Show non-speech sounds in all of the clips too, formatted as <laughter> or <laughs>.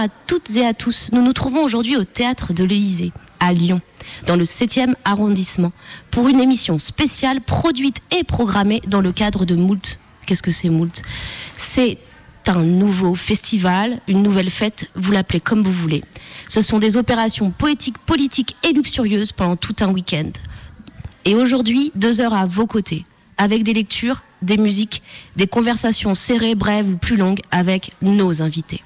à toutes et à tous. Nous nous trouvons aujourd'hui au théâtre de l'Élysée, à Lyon, dans le 7e arrondissement, pour une émission spéciale produite et programmée dans le cadre de Moult. Qu'est-ce que c'est Moult? C'est un nouveau festival, une nouvelle fête, vous l'appelez comme vous voulez. Ce sont des opérations poétiques, politiques et luxurieuses pendant tout un week-end. Et aujourd'hui, deux heures à vos côtés, avec des lectures, des musiques, des conversations serrées, brèves ou plus longues avec nos invités.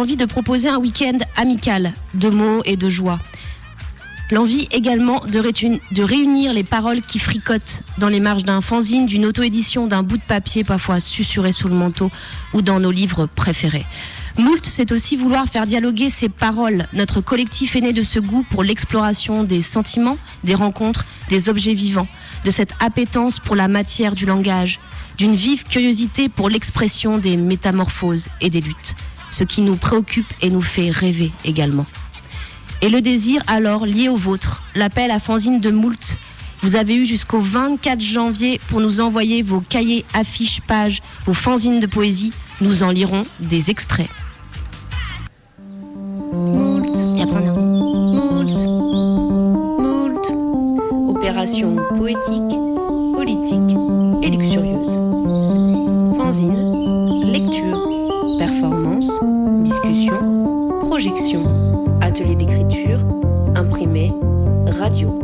L'envie de proposer un week-end amical, de mots et de joie. L'envie également de, réunir les paroles qui fricotent dans les marges d'un fanzine, d'une auto-édition, d'un bout de papier parfois susurré sous le manteau ou dans nos livres préférés. Moult, c'est aussi vouloir faire dialoguer ces paroles. Notre collectif est né de ce goût pour l'exploration des sentiments, des rencontres, des objets vivants, de cette appétence pour la matière du langage, d'une vive curiosité pour l'expression des métamorphoses et des luttes, ce qui nous préoccupe et nous fait rêver également. Et le désir alors lié au vôtre, l'appel à fanzine de Moult. Vous avez eu jusqu'au 24 janvier pour nous envoyer vos cahiers, affiches, pages, vos fanzines de poésie. Nous en lirons des extraits. Moult, Moult, Moult. Opération poétique, politique et luxurieuse projection, atelier d'écriture, imprimé, radio.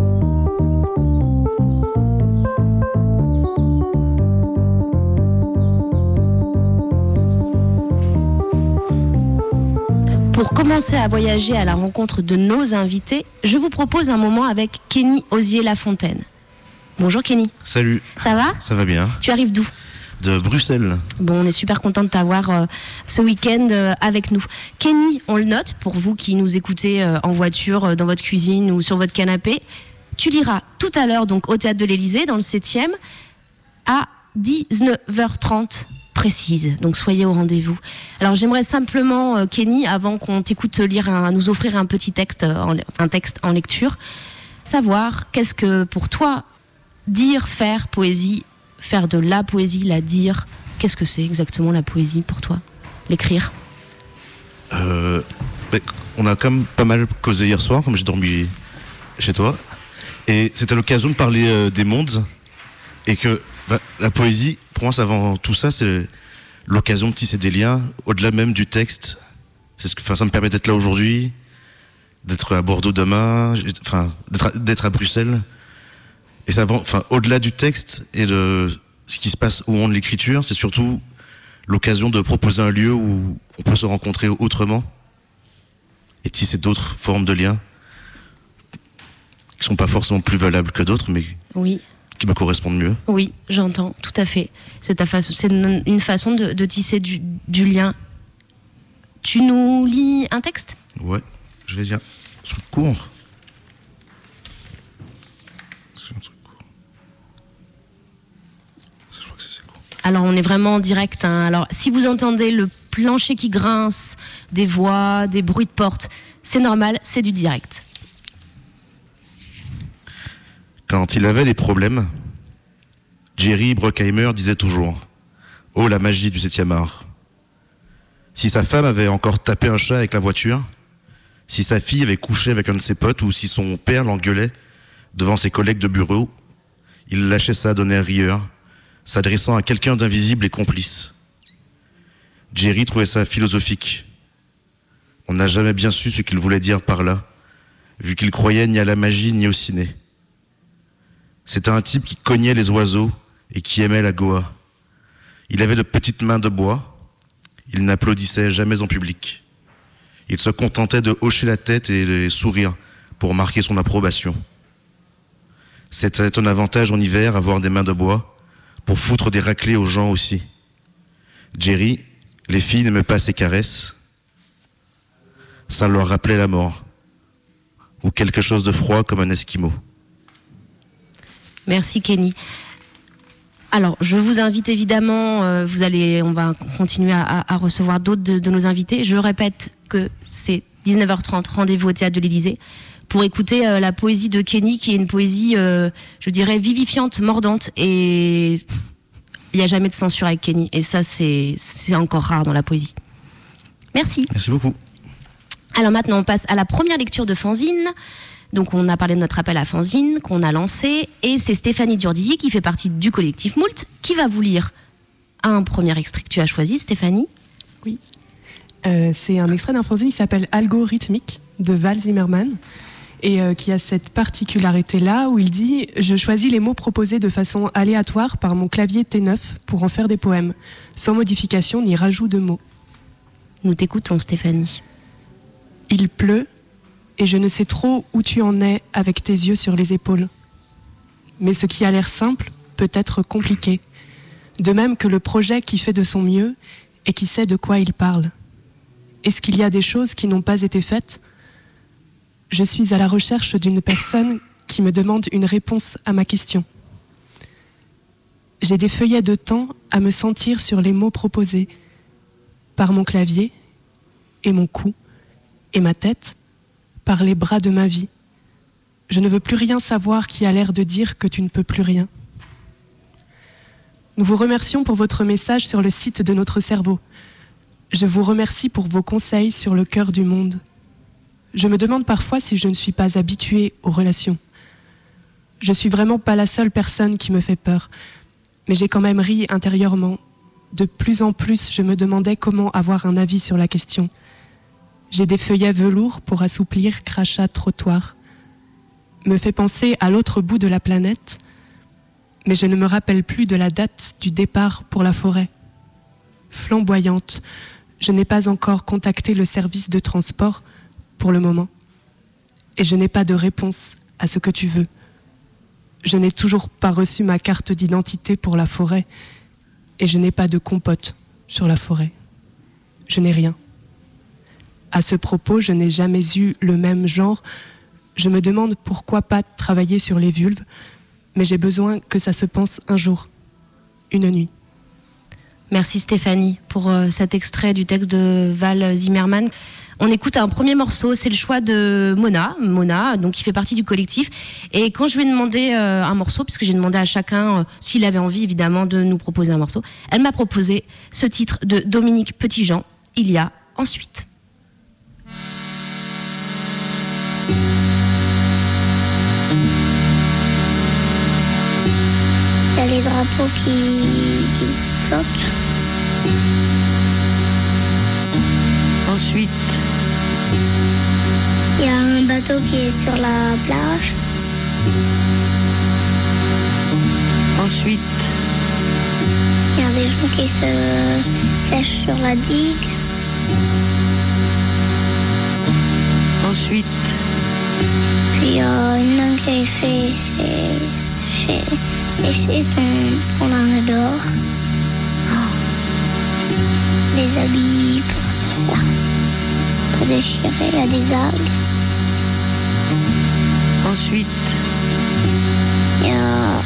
Pour commencer à voyager à la rencontre de nos invités, je vous propose un moment avec Kenny Osier-Lafontaine. Bonjour Kenny. Salut. Ça va? Ça va bien. Tu arrives d'où? De Bruxelles. Bon, on est super content de t'avoir euh, ce week-end euh, avec nous. Kenny, on le note pour vous qui nous écoutez euh, en voiture, dans votre cuisine ou sur votre canapé. Tu liras tout à l'heure donc au théâtre de l'Élysée dans le 7e à 19h30 précise. Donc soyez au rendez-vous. Alors j'aimerais simplement Kenny avant qu'on t'écoute lire un, nous offrir un petit texte un texte en lecture, savoir qu'est-ce que pour toi dire, faire poésie, faire de la poésie, la dire, qu'est-ce que c'est exactement la poésie pour toi L'écrire? Euh, on a quand même pas mal causé hier soir, comme j'ai dormi chez toi. Et c'était l'occasion de parler euh, des mondes. Et que bah, la poésie, pour moi, c'est avant tout ça, c'est l'occasion de tisser des liens, au-delà même du texte. Ça me permet d'être là aujourd'hui, d'être à Bordeaux demain, d'être à Bruxelles. Et ça, enfin, au-delà du texte et de ce qui se passe au moment de l'écriture, c'est surtout l'occasion de proposer un lieu où on peut se rencontrer autrement et tisser d'autres formes de liens qui sont pas forcément plus valables que d'autres, mais Oui. qui me correspondent mieux. Oui, j'entends, tout à fait. C'est ta façon, c'est une façon de, de tisser du, du lien. Tu nous lis un texte? Ouais, je vais dire truc court. C'est un truc court. Ça, Je crois que c'est c'est court. Alors on est vraiment en direct. hein. Alors si vous entendez le plancher qui grince, des voix, des bruits de porte, c'est normal, c'est du direct. Quand il avait des problèmes, Jerry Bruckheimer disait toujours Oh la magie du 7 art. Si sa femme avait encore tapé un chat avec la voiture, si sa fille avait couché avec un de ses potes ou si son père l'engueulait devant ses collègues de bureau, il lâchait ça d'un air rieur, s'adressant à quelqu'un d'invisible et complice. Jerry trouvait ça philosophique. On n'a jamais bien su ce qu'il voulait dire par là, vu qu'il croyait ni à la magie ni au ciné. C'était un type qui cognait les oiseaux et qui aimait la Goa. Il avait de petites mains de bois. Il n'applaudissait jamais en public. Il se contentait de hocher la tête et de sourire pour marquer son approbation. C'était un avantage en hiver avoir des mains de bois pour foutre des raclés aux gens aussi. Jerry, les filles n'aimaient pas ses caresses. Ça leur rappelait la mort. Ou quelque chose de froid comme un esquimau. Merci Kenny. Alors, je vous invite évidemment, euh, vous allez, on va continuer à recevoir d'autres de, de nos invités. Je répète que c'est 19h30, rendez-vous au théâtre de l'Élysée, pour écouter euh, la poésie de Kenny, qui est une poésie, euh, je dirais, vivifiante, mordante, et il n'y a jamais de censure avec Kenny. Et ça, c'est encore rare dans la poésie. Merci. Merci beaucoup. Alors maintenant, on passe à la première lecture de Fanzine. Donc on a parlé de notre appel à Fanzine qu'on a lancé et c'est Stéphanie Durdilly qui fait partie du collectif Moult qui va vous lire un premier extrait que tu as choisi, Stéphanie. Euh, c'est un extrait d'un fanzine qui s'appelle Algorithmique de Val Zimmerman et euh, qui a cette particularité-là où il dit Je choisis les mots proposés de façon aléatoire par mon clavier T9 pour en faire des poèmes, sans modification ni rajout de mots. Nous t'écoutons, Stéphanie. Il pleut et je ne sais trop où tu en es avec tes yeux sur les épaules. Mais ce qui a l'air simple peut être compliqué, de même que le projet qui fait de son mieux et qui sait de quoi il parle. Est-ce qu'il y a des choses qui n'ont pas été faites Je suis à la recherche d'une personne qui me demande une réponse à ma question. J'ai des feuillets de temps à me sentir sur les mots proposés par mon clavier et mon cou et ma tête par les bras de ma vie. Je ne veux plus rien savoir qui a l'air de dire que tu ne peux plus rien. Nous vous remercions pour votre message sur le site de notre cerveau. Je vous remercie pour vos conseils sur le cœur du monde. Je me demande parfois si je ne suis pas habituée aux relations. Je suis vraiment pas la seule personne qui me fait peur, mais j'ai quand même ri intérieurement. De plus en plus, je me demandais comment avoir un avis sur la question. J'ai des feuillets velours pour assouplir crachat trottoir. Me fait penser à l'autre bout de la planète, mais je ne me rappelle plus de la date du départ pour la forêt. Flamboyante, Je n'ai pas encore contacté le service de transport pour le moment. Et je n'ai pas de réponse à ce que tu veux. Je n'ai toujours pas reçu ma carte d'identité pour la forêt. Et je n'ai pas de compote sur la forêt. Je n'ai rien. À ce propos, je n'ai jamais eu le même genre. Je me demande pourquoi pas travailler sur les vulves, mais j'ai besoin que ça se pense un jour, une nuit. Merci Stéphanie pour euh, cet extrait du texte de Val Zimmerman. On écoute un premier morceau, c'est le choix de Mona, Mona, donc qui fait partie du collectif. Et quand je lui ai demandé euh, un morceau, puisque j'ai demandé à chacun euh, s'il avait envie évidemment de nous proposer un morceau, elle m'a proposé ce titre de Dominique Petitjean, Il y a ensuite. Il y a les drapeaux qui, qui flottent. Ensuite, bateau qui est sur la plage. ensuite, Il y a des gens qui se sèchent sur la digue. ensuite, Puis il y a une dame qui a fait sécher, sécher son, son linge d'or. Des habits pour terre, il y a des algues. Ensuite, Il y a euh,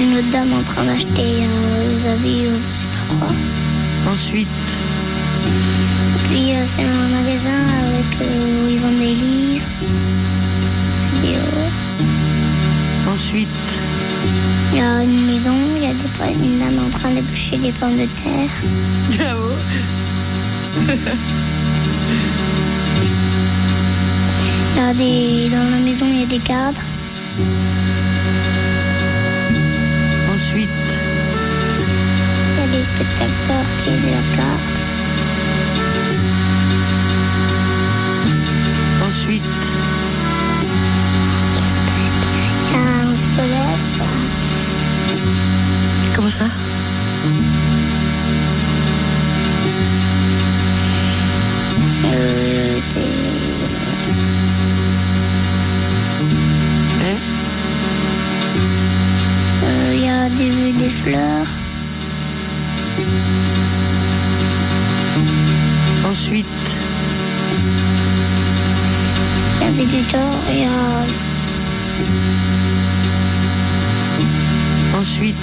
une autre dame en train d'acheter euh, des habits ou je sais pas quoi. ensuite, Puis euh, c'est un magasin avec, euh, où ils vendent des livres, des vidéos. ensuite, Il y a une maison, il y a des, une dame en train d'éplucher des pommes de terre. Bravo. <laughs> Il y a des, dans la maison, il y a des cadres. ensuite, Il y a des spectateurs qui les regardent. ensuite, Il y a un squelette. comment ça? A des, fleurs. Ensuite, Il y a des guitares. Il y a ensuite,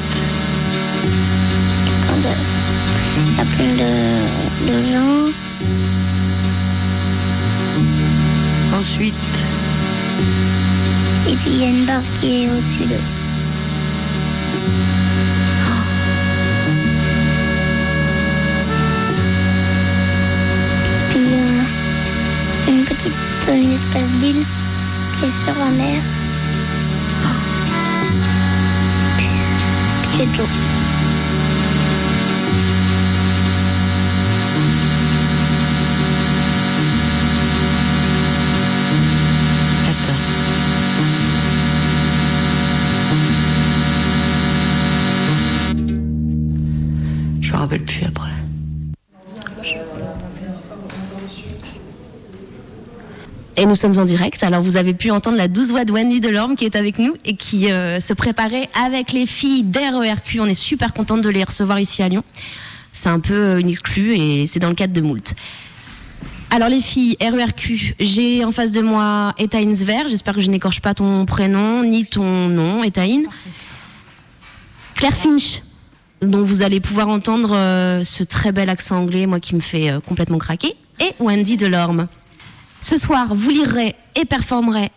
de, il y a plein de, de gens. ensuite, Et puis il y a une barre qui est au-dessus d'eux. Une espèce d'île qui est sur la mer. Puis c'est nous sommes en direct. Alors, vous avez pu entendre la douce voix de Wendy Delorme qui est avec nous et qui euh, se préparait avec les filles d'RERQ. On est super contente de les recevoir ici à Lyon. C'est un peu euh, une exclue et c'est dans le cadre de Moult. Alors, les filles, RERQ, j'ai en face de moi Etaïn Zver. J'espère que je n'écorche pas ton prénom ni ton nom, Etaïn. Claire Finch, dont vous allez pouvoir entendre euh, ce très bel accent anglais, moi qui me fait complètement craquer. Et Wendy Delorme. Ce soir, vous lirez et performerez,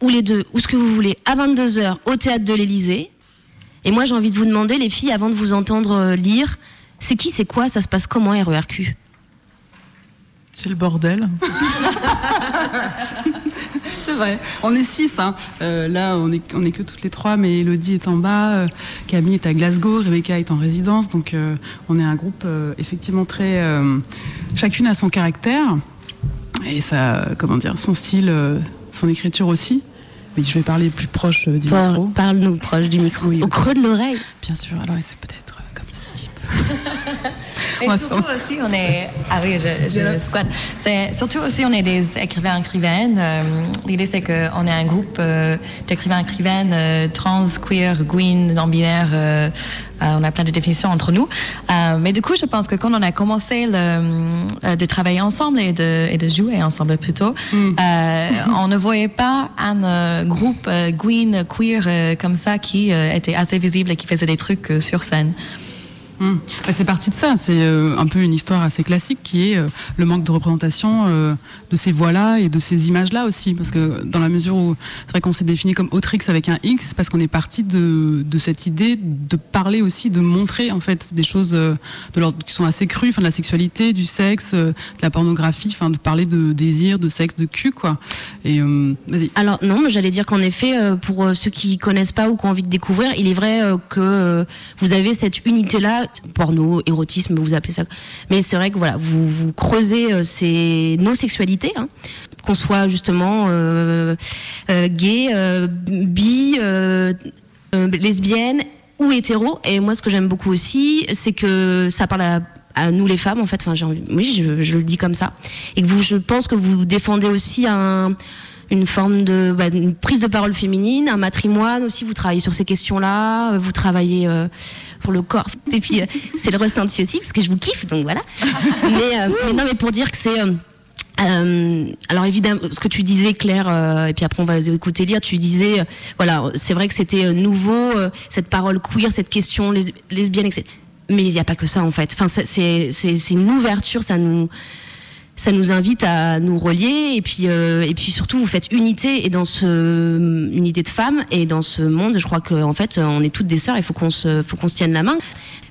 ou les deux, ou ce que vous voulez, à 22h au théâtre de l'Élysée. Et moi, j'ai envie de vous demander, les filles, avant de vous entendre euh, lire, c'est qui, c'est quoi, ça se passe comment RERQ C'est le bordel. <laughs> C'est vrai. On est six. hein. Euh, là, on est, on est que toutes les trois, mais Elodie est en bas, euh, Camille est à Glasgow, Rebecca est en résidence. Donc, euh, on est un groupe euh, effectivement très. euh, chacune a son caractère et ça, euh, comment dire, son style, euh, son écriture aussi. Mais je vais parler plus proche euh, du micro. Parle- Parle-nous proche du micro, Oui, au creux de l'oreille. Bien sûr. Alors, c'est peut-être comme ceci. <laughs> Et surtout aussi, on est. Ah oui, je, je squatte. C'est surtout aussi, on est des écrivains écrivaines. Euh, L'idée, c'est qu'on est un groupe euh, d'écrivains écrivaines euh, trans, queer, green, non binaire. euh, euh, on a plein de définitions entre nous. Euh, mais du coup, je pense que quand on a commencé le, euh, de travailler ensemble et de, et de jouer ensemble plutôt, euh, on ne voyait pas un euh, groupe euh, green, queer euh, comme ça qui euh, était assez visible et qui faisait des trucs euh, sur scène. Bah, c'est parti de ça. C'est euh, un peu une histoire assez classique qui est euh, le manque de représentation euh, de ces voix-là et de ces images-là aussi. Parce que dans la mesure où c'est vrai qu'on s'est défini comme Autrix avec un X, parce qu'on est parti de, de cette idée de parler aussi, de montrer en fait des choses euh, de l'ordre qui sont assez crues, enfin, de la sexualité, du sexe, euh, de la pornographie, enfin de parler de désir, de sexe, de cul, quoi. Et euh. Alors non, mais j'allais dire qu'en effet, pour ceux qui connaissent pas ou qui ont envie de découvrir, il est vrai que vous avez cette unité-là, porno, érotisme, vous appelez ça. Mais c'est vrai que voilà, vous vous creusez euh, ces nos sexualités, hein, qu'on soit justement euh, euh, gay, euh, bi, lesbienne ou hétéro. Et moi, ce que j'aime beaucoup aussi, c'est que ça parle à nous les femmes en fait enfin oui je, le dis comme ça et que vous je pense que vous défendez aussi un une forme de bah, prise de parole féminine, un matrimoine aussi. Vous travaillez sur ces questions-là, euh, vous travaillez pour le corps. Et puis euh, c'est le ressenti aussi parce que je vous kiffe, donc voilà. mais, euh, non, mais pour dire que c'est euh, alors évidemment, ce que tu disais, Claire, et puis après on va écouter lire. Tu disais, voilà, c'est vrai que c'était nouveau cette parole queer, cette question les- lesbienne, etc. Mais il n'y a pas que ça en fait. Enfin, c'est une ouverture, ça nous ça nous invite à nous relier et puis euh, et puis surtout vous faites unité et dans ce unité de femmes et dans ce monde je crois qu'en fait on est toutes des sœurs il faut qu'on se faut qu'on se tienne la main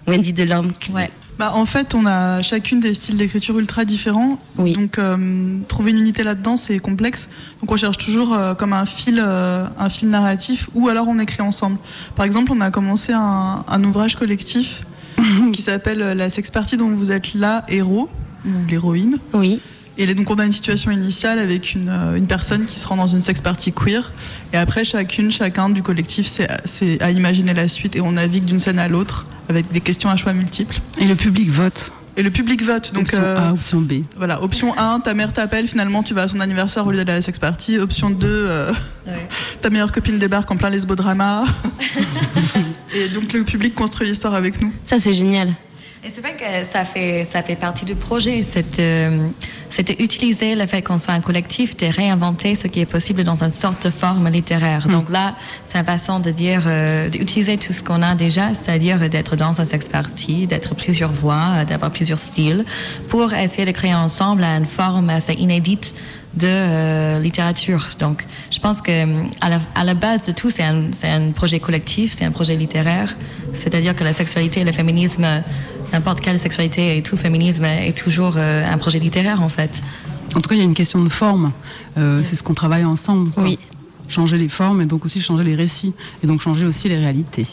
Wendy Delorme Ouais. Bah, en fait, on a chacune des styles d'écriture ultra différents. Oui. Donc, euh, trouver une unité là-dedans, c'est complexe. Donc, on cherche toujours euh, comme un fil, euh, un fil narratif, ou alors on écrit ensemble. Par exemple, on a commencé un, un ouvrage collectif <laughs> qui s'appelle euh, La sex party dont vous êtes là, héros ou l'héroïne. oui Et donc, on a une situation initiale avec une, euh, une personne qui se rend dans une sex party queer. Et après, chacune, chacun du collectif, c'est c'est à imaginer la suite et on navigue d'une scène à l'autre avec des questions à choix multiples. Et le public vote. Et le public vote. Donc, option euh, A, option B. voilà, option 1, ta mère t'appelle, finalement tu vas à son anniversaire au lieu d'aller à la sex party. Option 2, euh, Ouais. <laughs> ta meilleure copine débarque en plein lesbodrama. <laughs> et donc le public construit l'histoire avec nous. ça c'est génial Et c'est vrai que ça fait, ça fait partie du projet. C'est euh, d'utiliser le fait qu'on soit un collectif, de réinventer ce qui est possible dans une sorte de forme littéraire. Donc là, c'est une façon de dire, euh, d'utiliser tout ce qu'on a déjà, c'est-à-dire d'être dans un sex party, d'être plusieurs voix, d'avoir plusieurs styles, pour essayer de créer ensemble une forme assez inédite de euh, littérature. Donc, je pense que à la, à la base de tout, c'est un, c'est un projet collectif, c'est un projet littéraire. C'est-à-dire que la sexualité et le féminisme, n'importe quelle sexualité et tout féminisme est toujours euh, un projet littéraire en fait. En tout cas, il y a une question de forme. Euh, C'est ce qu'on travaille ensemble. quoi. Oui. Changer les formes et donc aussi changer les récits. Et donc changer aussi les réalités.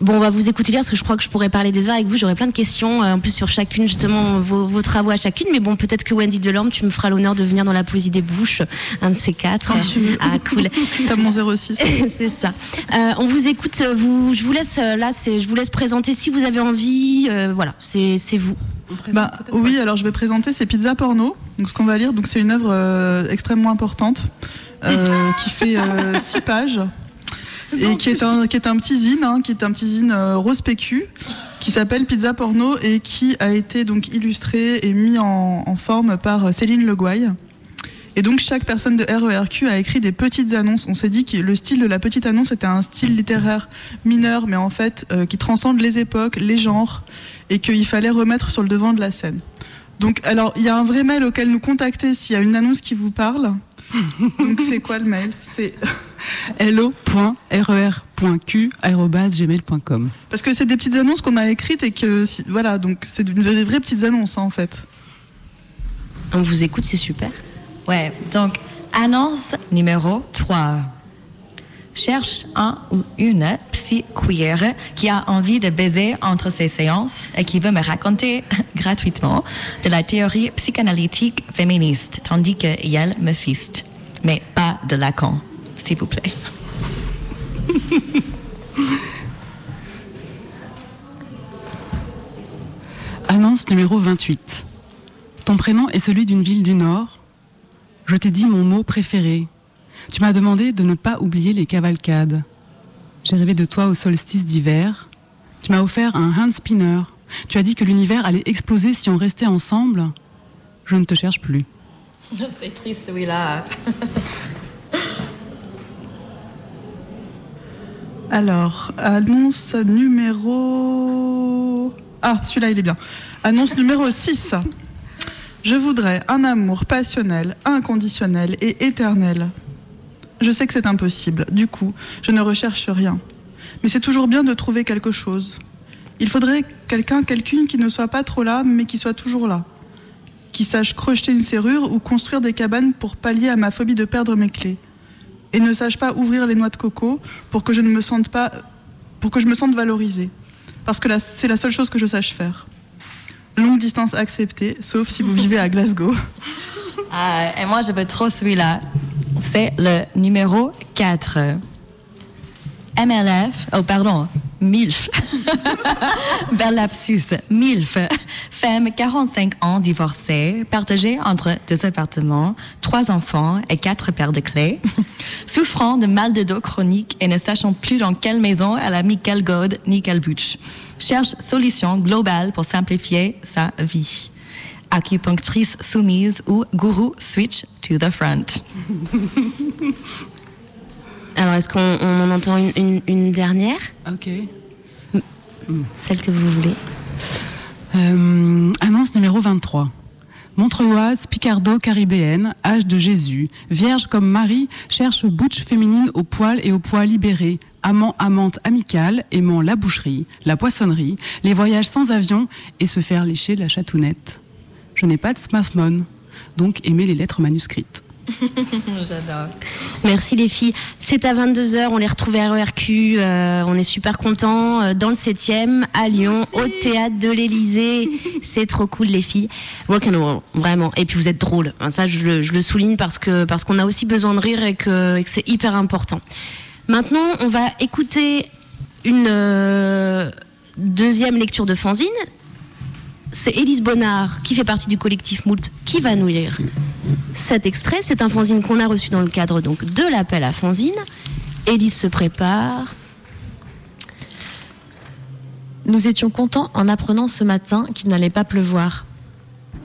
Bon on va vous écouter lire parce que je crois que je pourrais parler des heures avec vous j'aurais plein de questions euh, en plus sur chacune justement vos, vos travaux à chacune mais bon peut-être que Wendy Delorme tu me feras l'honneur de venir dans la poésie des bouches un de ces quatre tu veux. ah cool <laughs> T'as mon 06. <laughs> c'est ça. Euh, on vous écoute. euh, Vous, je vous laisse là. C'est, je vous laisse présenter si vous avez envie. euh, voilà, c'est, c'est vous. Bah, oui, alors je vais présenter ces pizzas porno. Donc ce qu'on va lire, donc c'est une œuvre euh, extrêmement importante euh, qui fait euh, six pages et qui est un qui est un petit zine, hein, qui est un petit zine euh, rose PQ qui s'appelle Pizza porno et qui a été donc illustré et mis en, en forme par Céline Legouaille. Et donc chaque personne de RERQ a écrit des petites annonces. On s'est dit que le style de la petite annonce était un style littéraire mineur, mais en fait euh, qui transcende les époques, les genres, et qu'il fallait remettre sur le devant de la scène. Donc alors il y a un vrai mail auquel nous contacter s'il y a une annonce qui vous parle. <laughs> Donc c'est quoi le mail? C'est <laughs> lo.rer.q.gmail.com parce que c'est des petites annonces qu'on a écrites et que si- voilà donc c'est des des vraies petites annonces hein, en fait. On vous écoute, c'est super. Ouais, donc annonce numéro 3. Cherche un ou une psy queer qui a envie de baiser entre ses séances et qui veut me raconter <laughs> gratuitement de la théorie psychanalytique féministe, tandis que Yel me fiste. Mais pas de Lacan, s'il vous plaît. <laughs> Annonce numéro 28. Ton prénom est celui d'une ville du Nord. Je t'ai dit mon mot préféré. Tu m'as demandé de ne pas oublier les cavalcades. J'ai rêvé de toi au solstice d'hiver. Tu m'as offert un hand spinner. Tu as dit que l'univers allait exploser si on restait ensemble. Je ne te cherche plus. <laughs> C'est triste celui-là. <laughs> Alors, annonce numéro... Ah, celui-là, il est bien. Annonce numéro 6. Je voudrais un amour passionnel, inconditionnel et éternel. Je sais que c'est impossible, du coup, je ne recherche rien. Mais c'est toujours bien de trouver quelque chose. Il faudrait quelqu'un, quelqu'une qui ne soit pas trop là, mais qui soit toujours là. Qui sache crocheter une serrure ou construire des cabanes pour pallier à ma phobie de perdre mes clés. Et ne sache pas ouvrir les noix de coco pour que je ne me sente pas, pour que je me sente valorisée. Parce que c'est la seule chose que je sache faire. Longue distance acceptée, sauf si vous vivez à Glasgow. Ah, et moi, je veux trop celui-là. C'est le numéro 4. MLF, oh pardon, MILF. <laughs> Bel lapsus. MILF. Femme, 45 ans, divorcée, partagée entre deux appartements, trois enfants et quatre paires de clés. <laughs> Souffrant de mal de dos chronique et ne sachant plus dans quelle maison elle a mis quel gode ni quelle bûche. Cherche solution globale pour simplifier sa vie. Acupunctrice soumise ou gourou switch to the front. <laughs> Alors, est-ce qu'on on en entend une, une- une dernière? Ok. Celle que vous voulez. Euh, annonce numéro 23. Montreuoise, picardo-caribéenne, âge de Jésus, vierge comme Marie, cherche butch féminine au poil et au poids libéré, amant, amante amicale, aimant la boucherie, la poissonnerie, les voyages sans avion et se faire lécher la chatounette. Je n'ai pas de smartphone, donc aimer les lettres manuscrites. <laughs> J'adore. Merci les filles. C'est à 22h, on les retrouve à RERQ, euh, on est super contents, euh, dans le 7e, à Lyon, au théâtre de l'Elysée. <laughs> C'est trop cool les filles. Rock'n'roll, vraiment. Et puis vous êtes drôles, Hein, ça je le, je le souligne parce que parce qu'on a aussi besoin de rire et que, et que c'est hyper important. Maintenant, on va écouter une euh, deuxième lecture de fanzine. C'est Élise Bonnard, qui fait partie du collectif Moult, qui va nous lire cet extrait. C'est un fanzine qu'on a reçu dans le cadre donc de l'appel à fanzine. Élise se prépare. Nous étions contents en apprenant ce matin qu'il n'allait pas pleuvoir.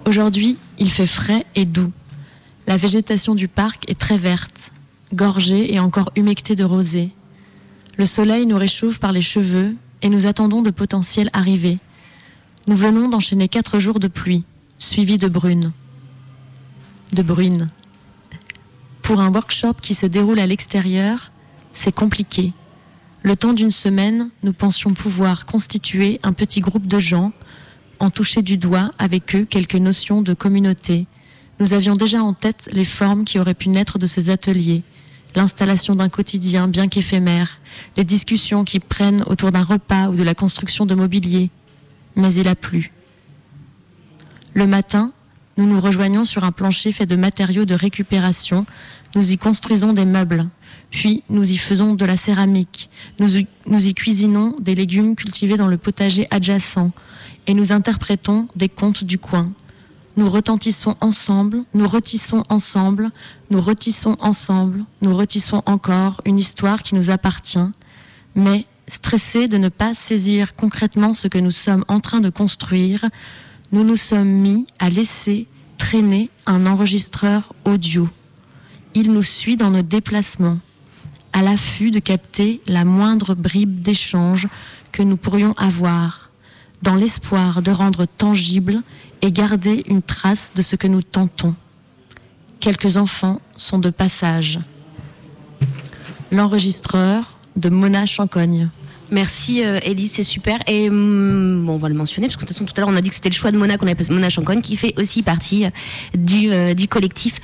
Aujourd'hui, il fait frais et doux. La végétation du parc est très verte, gorgée et encore humectée de rosée. Le soleil nous réchauffe par les cheveux et nous attendons de potentielles arrivées. Nous venons d'enchaîner quatre jours de pluie, suivis de brunes. De bruines. Pour un workshop qui se déroule à l'extérieur, c'est compliqué. Le temps d'une semaine, nous pensions pouvoir constituer un petit groupe de gens, en toucher du doigt avec eux quelques notions de communauté. Nous avions déjà en tête les formes qui auraient pu naître de ces ateliers, l'installation d'un quotidien bien qu'éphémère, les discussions qui prennent autour d'un repas ou de la construction de mobilier. Mais il a plu. Le matin, nous nous rejoignons sur un plancher fait de matériaux de récupération. Nous y construisons des meubles. Puis nous y faisons de la céramique. Nous y, nous y cuisinons des légumes cultivés dans le potager adjacent. Et nous interprétons des contes du coin. Nous retentissons ensemble, nous retissons ensemble, nous retissons ensemble, nous retissons encore une histoire qui nous appartient. Mais stressés de ne pas saisir concrètement ce que nous sommes en train de construire, nous nous sommes mis à laisser traîner un enregistreur audio. Il nous suit dans nos déplacements, à l'affût de capter la moindre bribe d'échange que nous pourrions avoir, dans l'espoir de rendre tangible et garder une trace de ce que nous tentons. Quelques enfants sont de passage. L'enregistreur de Mona Chancogne. Merci euh, Élise, c'est super. Et hum, bon, on va le mentionner parce que tout à l'heure on a dit que c'était le choix de Mona qu'on appelle Mona Chancogne qui fait aussi partie euh, du, euh, du collectif.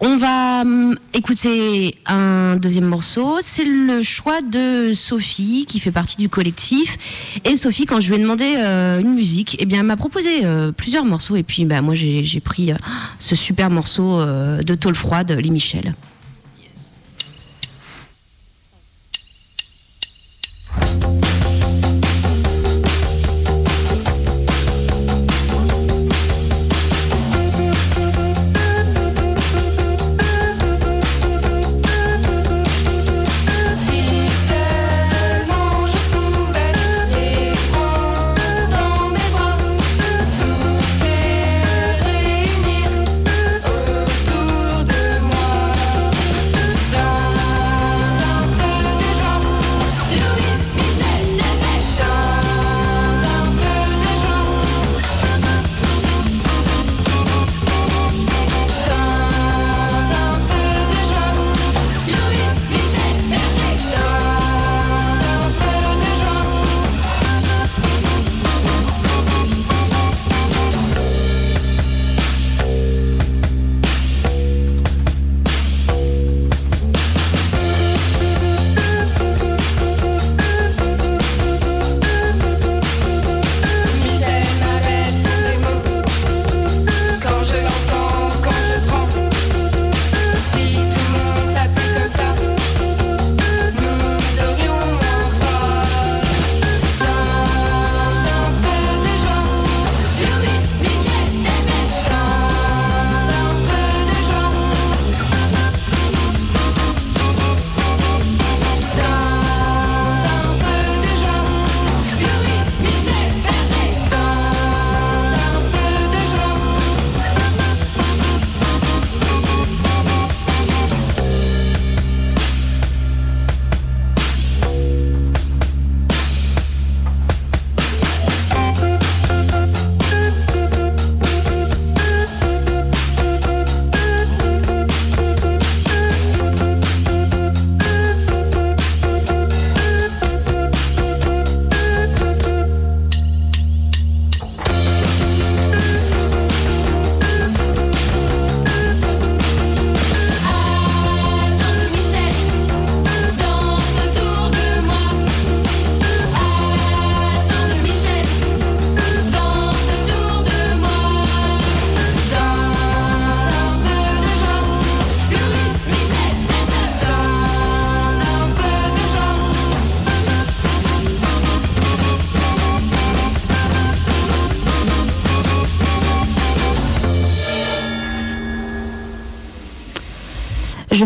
On va hum, écouter un deuxième morceau. C'est le choix de Sophie qui fait partie du collectif. Et Sophie, quand je lui ai demandé une musique, eh bien elle m'a proposé plusieurs morceaux. Et puis bah, moi j'ai pris ce super morceau de Tôle froide, Lee Michel.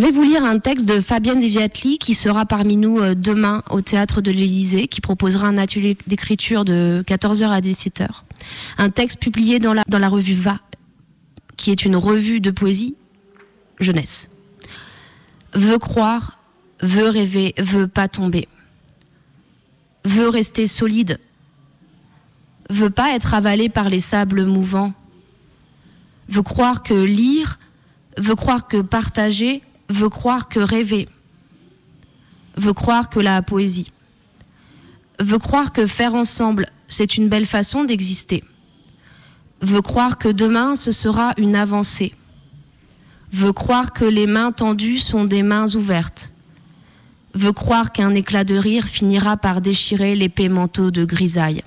Vais vous lire un texte de Fabienne Ziviatli qui sera parmi nous euh, demain au théâtre de l'Élysée, qui proposera un atelier d'écriture de 14h à 17h. Un texte publié dans la, dans la revue Va, qui est une revue de poésie jeunesse. Veut croire, veut rêver, veut pas tomber. Veut rester solide, veut pas être avalé par les sables mouvants. Veut croire que lire, veut croire que partager, veut croire que rêver, veut croire que la poésie, veut croire que faire ensemble, c'est une belle façon d'exister, veut croire que demain, ce sera une avancée, veut croire que les mains tendues sont des mains ouvertes, veut croire qu'un éclat de rire finira par déchirer l'épais manteau de grisaille,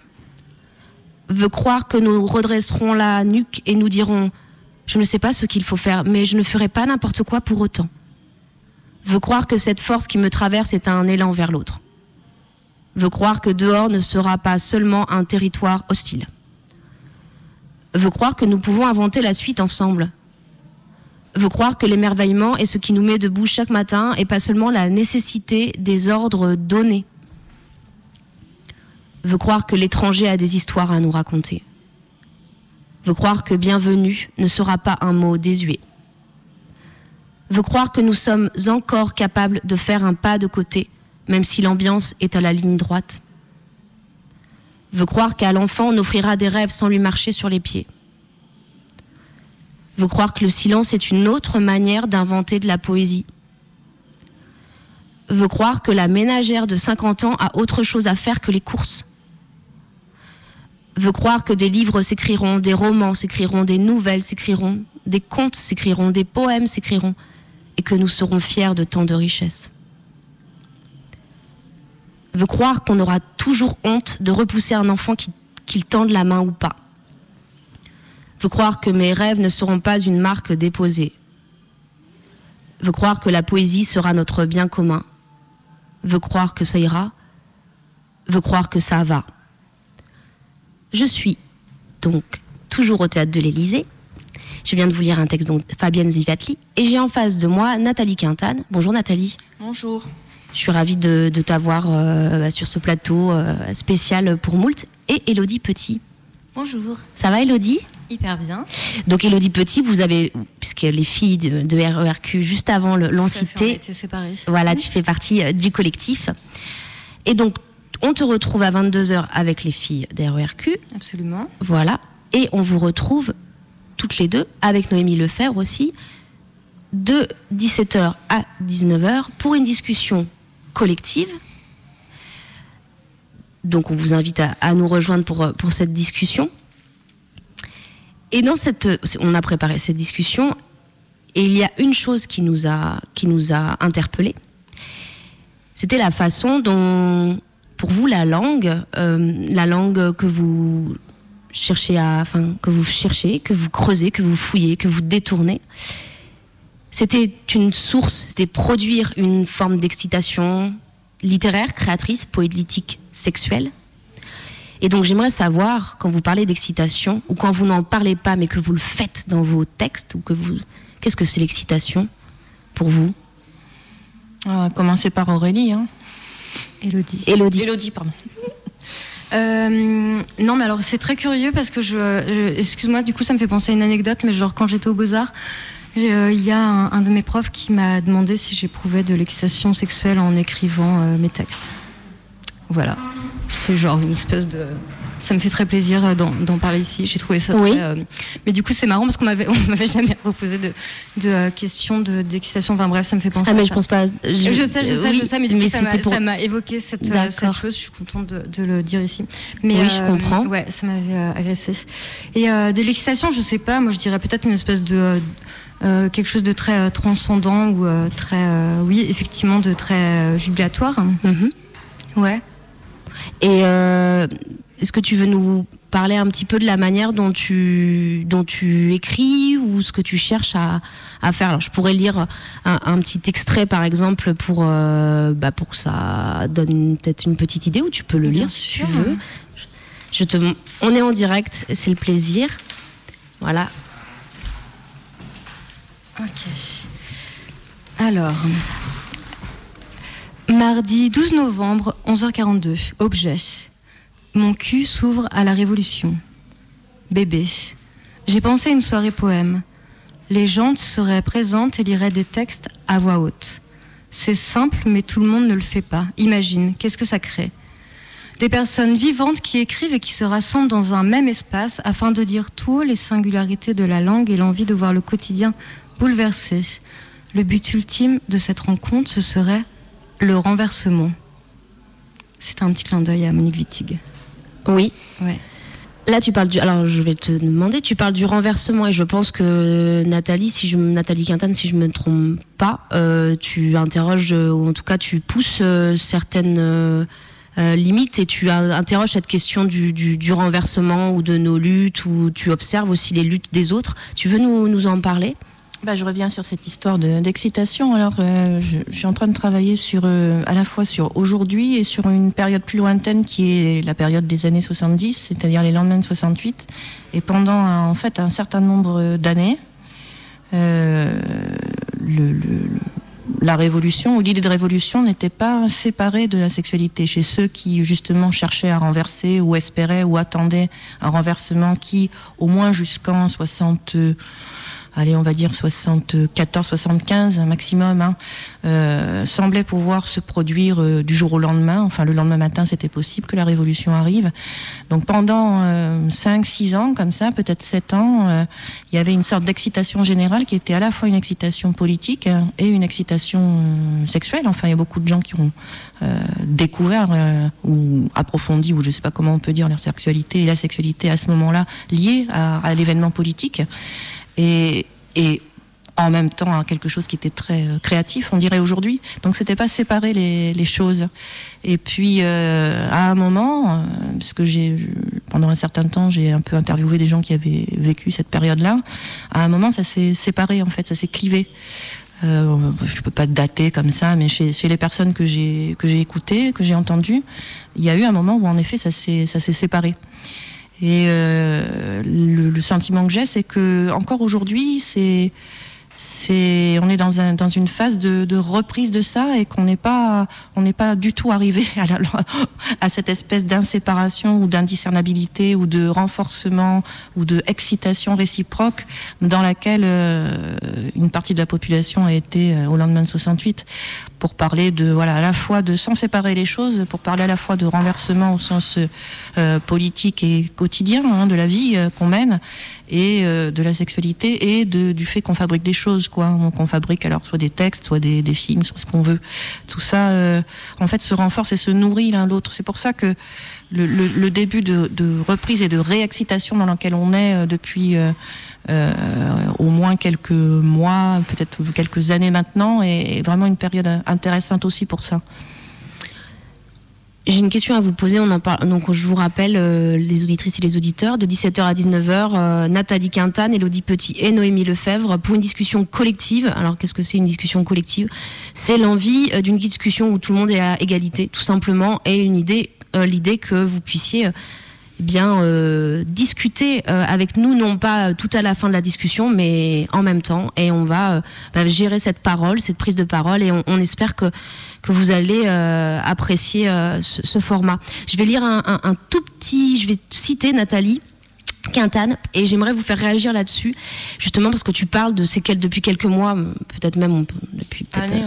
veut croire que nous redresserons la nuque et nous dirons je ne sais pas ce qu'il faut faire, mais je ne ferai pas n'importe quoi pour autant veut croire que cette force qui me traverse est un élan vers l'autre, veut croire que dehors ne sera pas seulement un territoire hostile, veut croire que nous pouvons inventer la suite ensemble, veut croire que l'émerveillement est ce qui nous met debout chaque matin et pas seulement la nécessité des ordres donnés, veut croire que l'étranger a des histoires à nous raconter, veut croire que bienvenue ne sera pas un mot désuet veut croire que nous sommes encore capables de faire un pas de côté, même si l'ambiance est à la ligne droite. Veut croire qu'à l'enfant, on offrira des rêves sans lui marcher sur les pieds. Veut croire que le silence est une autre manière d'inventer de la poésie. Veut croire que la ménagère de 50 ans a autre chose à faire que les courses. Veut croire que des livres s'écriront, des romans s'écriront, des nouvelles s'écriront, des contes s'écriront, des poèmes s'écriront, et que nous serons fiers de tant de richesses. Veut croire qu'on aura toujours honte de repousser un enfant qu'il qui tende la main ou pas. Veut croire que mes rêves ne seront pas une marque déposée. Veut croire que la poésie sera notre bien commun. Veut croire que ça ira. Veut croire que ça va. Je suis donc toujours au théâtre de l'Élysée je viens de vous lire un texte de Fabienne Zivatli et j'ai en face de moi Nathalie Quintane. Bonjour Nathalie. Bonjour. Je suis ravie de, t'avoir euh, sur ce plateau euh, spécial pour Moult et Elodie Petit. Bonjour. Ça va Elodie Hyper bien. Donc Elodie Petit, vous avez, puisque les filles de, RERQ juste avant l'ont cité. Voilà, tu fais partie euh, du collectif. Et donc, on te retrouve à 22h avec les filles d'RERQ. Absolument. Voilà. Et on vous retrouve toutes les deux, avec Noémie Lefebvre aussi, de 17h à 19h pour une discussion collective. Donc on vous invite à, nous rejoindre pour, pour cette discussion. Et dans cette, on a préparé cette discussion et il y a une chose qui nous a, qui nous a interpellés. C'était la façon dont, pour vous, la langue, euh, la langue que vous cherchez à, enfin, que vous cherchez, que vous creusez, que vous fouillez, que vous détournez. C'était une source, c'était produire une forme d'excitation littéraire, créatrice, poétique, sexuelle. Et donc j'aimerais savoir, quand vous parlez d'excitation, ou quand vous n'en parlez pas, mais que vous le faites dans vos textes, ou que vous, qu'est-ce que c'est l'excitation pour vous? On commencer par Aurélie. Hein. Élodie. Élodie. Élodie, pardon. Euh, non, mais alors c'est très curieux parce que je, excuse-moi, du coup ça me fait penser à une anecdote, mais genre quand j'étais au Beaux-Arts, euh, il y a un, de mes profs qui m'a demandé si j'éprouvais de l'excitation sexuelle en écrivant euh, mes textes. Voilà, c'est genre une espèce de ça me fait très plaisir euh, d'en parler ici. J'ai trouvé ça très. Euh, mais du coup, c'est marrant parce qu'on m'avait, <laughs> on m'avait jamais proposé de, de euh, questions d'excitation. enfin bref, ça me fait penser. Ah, mais je pense pas. Je, sais, je sais, je sais, mais du coup, ça m'a évoqué cette, cette, chose. Je suis contente de, de le dire ici. Mais, oui, je comprends. Ouais, ça m'avait agressé. Et de l'excitation, je sais pas. Moi, je dirais peut-être une espèce de. quelque chose de très transcendant ou très, oui, effectivement, de très jubilatoire. Mm-hmm. Ouais. Et est-ce que tu veux nous parler un petit peu de la manière dont tu, dont tu écris ou ce que tu cherches à, à faire? Alors, je pourrais lire un, petit extrait, par exemple, pour, euh, bah, pour que ça donne peut-être une petite idée, ou tu peux le lire si tu veux. Je te, on est en direct, c'est le plaisir. Voilà. Ok. Alors, mardi 12 novembre, 11h42, objet. Mon cul s'ouvre à la révolution. Bébé. J'ai pensé à une soirée poème. Les jantes seraient présentes et liraient des textes à voix haute. C'est simple, mais tout le monde ne le fait pas. Imagine, qu'est-ce que ça crée? Des personnes vivantes qui écrivent et qui se rassemblent dans un même espace afin de dire tout les singularités de la langue et l'envie de voir le quotidien bouleversé. Le but ultime de cette rencontre, ce serait le renversement. C'est un petit clin d'œil à Monique Wittig. Oui. Ouais. Là, tu parles du. Alors, je vais te demander. Tu parles du renversement et je pense que Nathalie, si je Nathalie Quintane, si je me trompe pas, euh, tu interroges euh, ou en tout cas tu pousses euh, certaines euh, limites et tu interroges cette question du, du, du renversement ou de nos luttes ou tu observes aussi les luttes des autres. Tu veux nous, nous en parler? Bah, je reviens sur cette histoire de- d'excitation. Alors, euh, je, je suis en train de travailler sur, euh, à la fois sur aujourd'hui et sur une période plus lointaine qui est la période des années 70, c'est-à-dire les lendemains de 68. Et pendant un- en fait un certain nombre d'années, euh, le- le- la révolution ou l'idée de révolution n'était pas séparée de la sexualité chez ceux qui justement cherchaient à renverser ou espéraient ou attendaient un renversement qui, au moins jusqu'en 60 allez, on va dire 74, 75 un maximum, hein, euh, semblait pouvoir se produire euh, du jour au lendemain. Enfin, le lendemain matin, c'était possible que la révolution arrive. Donc pendant 5, 6 ans, comme ça, peut-être 7 ans, euh, il y avait une sorte d'excitation générale qui était à la fois une excitation politique hein, et une excitation euh, sexuelle. Enfin, il y a beaucoup de gens qui ont euh, découvert euh, ou approfondi, ou je ne sais pas comment on peut dire, leur sexualité et la sexualité à ce moment-là liée à, à l'événement politique et, et en même temps à quelque chose qui était très euh, créatif, on dirait aujourd'hui. Donc c'était pas séparer les, les choses. Et puis euh, à un moment, euh, parce j'ai pendant un certain temps j'ai un peu interviewé des gens qui avaient vécu cette période-là, à un moment ça s'est séparé en fait, ça s'est clivé. Euh, je peux pas dater comme ça, mais chez, chez les personnes que j'ai que j'ai écoutées, que j'ai entendues, il y a eu un moment où en effet ça s'est ça s'est séparé. Et euh, le, le sentiment que j'ai, c'est que encore aujourd'hui, c'est c'est on est dans un dans une phase de, de reprise de ça et qu'on n'est pas on n'est pas du tout arrivé <laughs> à, la, à cette espèce d'inséparation ou d'indiscernabilité ou de renforcement ou de excitation réciproque dans laquelle euh, une partie de la population a été euh, au lendemain de 68 pour parler de voilà à la fois de sans séparer les choses pour parler à la fois de renversement au sens euh, politique et quotidien hein, de la vie euh, qu'on mène et euh, de la sexualité et de, du fait qu'on fabrique des choses quoi. Qu'on fabrique alors soit des textes soit des, des films soit ce qu'on veut. Tout ça euh, en fait se renforce et se nourrit l'un l'autre. C'est pour ça que le, début de, reprise et de réexcitation dans lequel on est euh, depuis euh, euh, au moins quelques mois, peut-être quelques années maintenant, et, et vraiment une période intéressante aussi pour ça. J'ai une question à vous poser. On en parle. Donc, je vous rappelle, les auditrices et les auditeurs, de 17h à 19h, euh, Nathalie Quintane, Elodie Petit et Noémie Lefebvre pour une discussion collective. Alors, qu'est-ce que c'est une discussion collective? C'est l'envie d'une discussion où tout le monde est à égalité, tout simplement, et une idée, l'idée que vous puissiez. euh, bien euh, discuter euh, avec nous, non pas euh, tout à la fin de la discussion, mais en même temps. Et on va euh, bah, gérer cette parole, cette prise de parole, et on, on espère que, que vous allez euh, apprécier euh, ce, ce format. Je vais lire un, un- un tout petit, je vais citer Nathalie. Quintane, et j'aimerais vous faire réagir là-dessus, justement parce que tu parles de ces depuis quelques mois, peut-être même on depuis peut-être Années,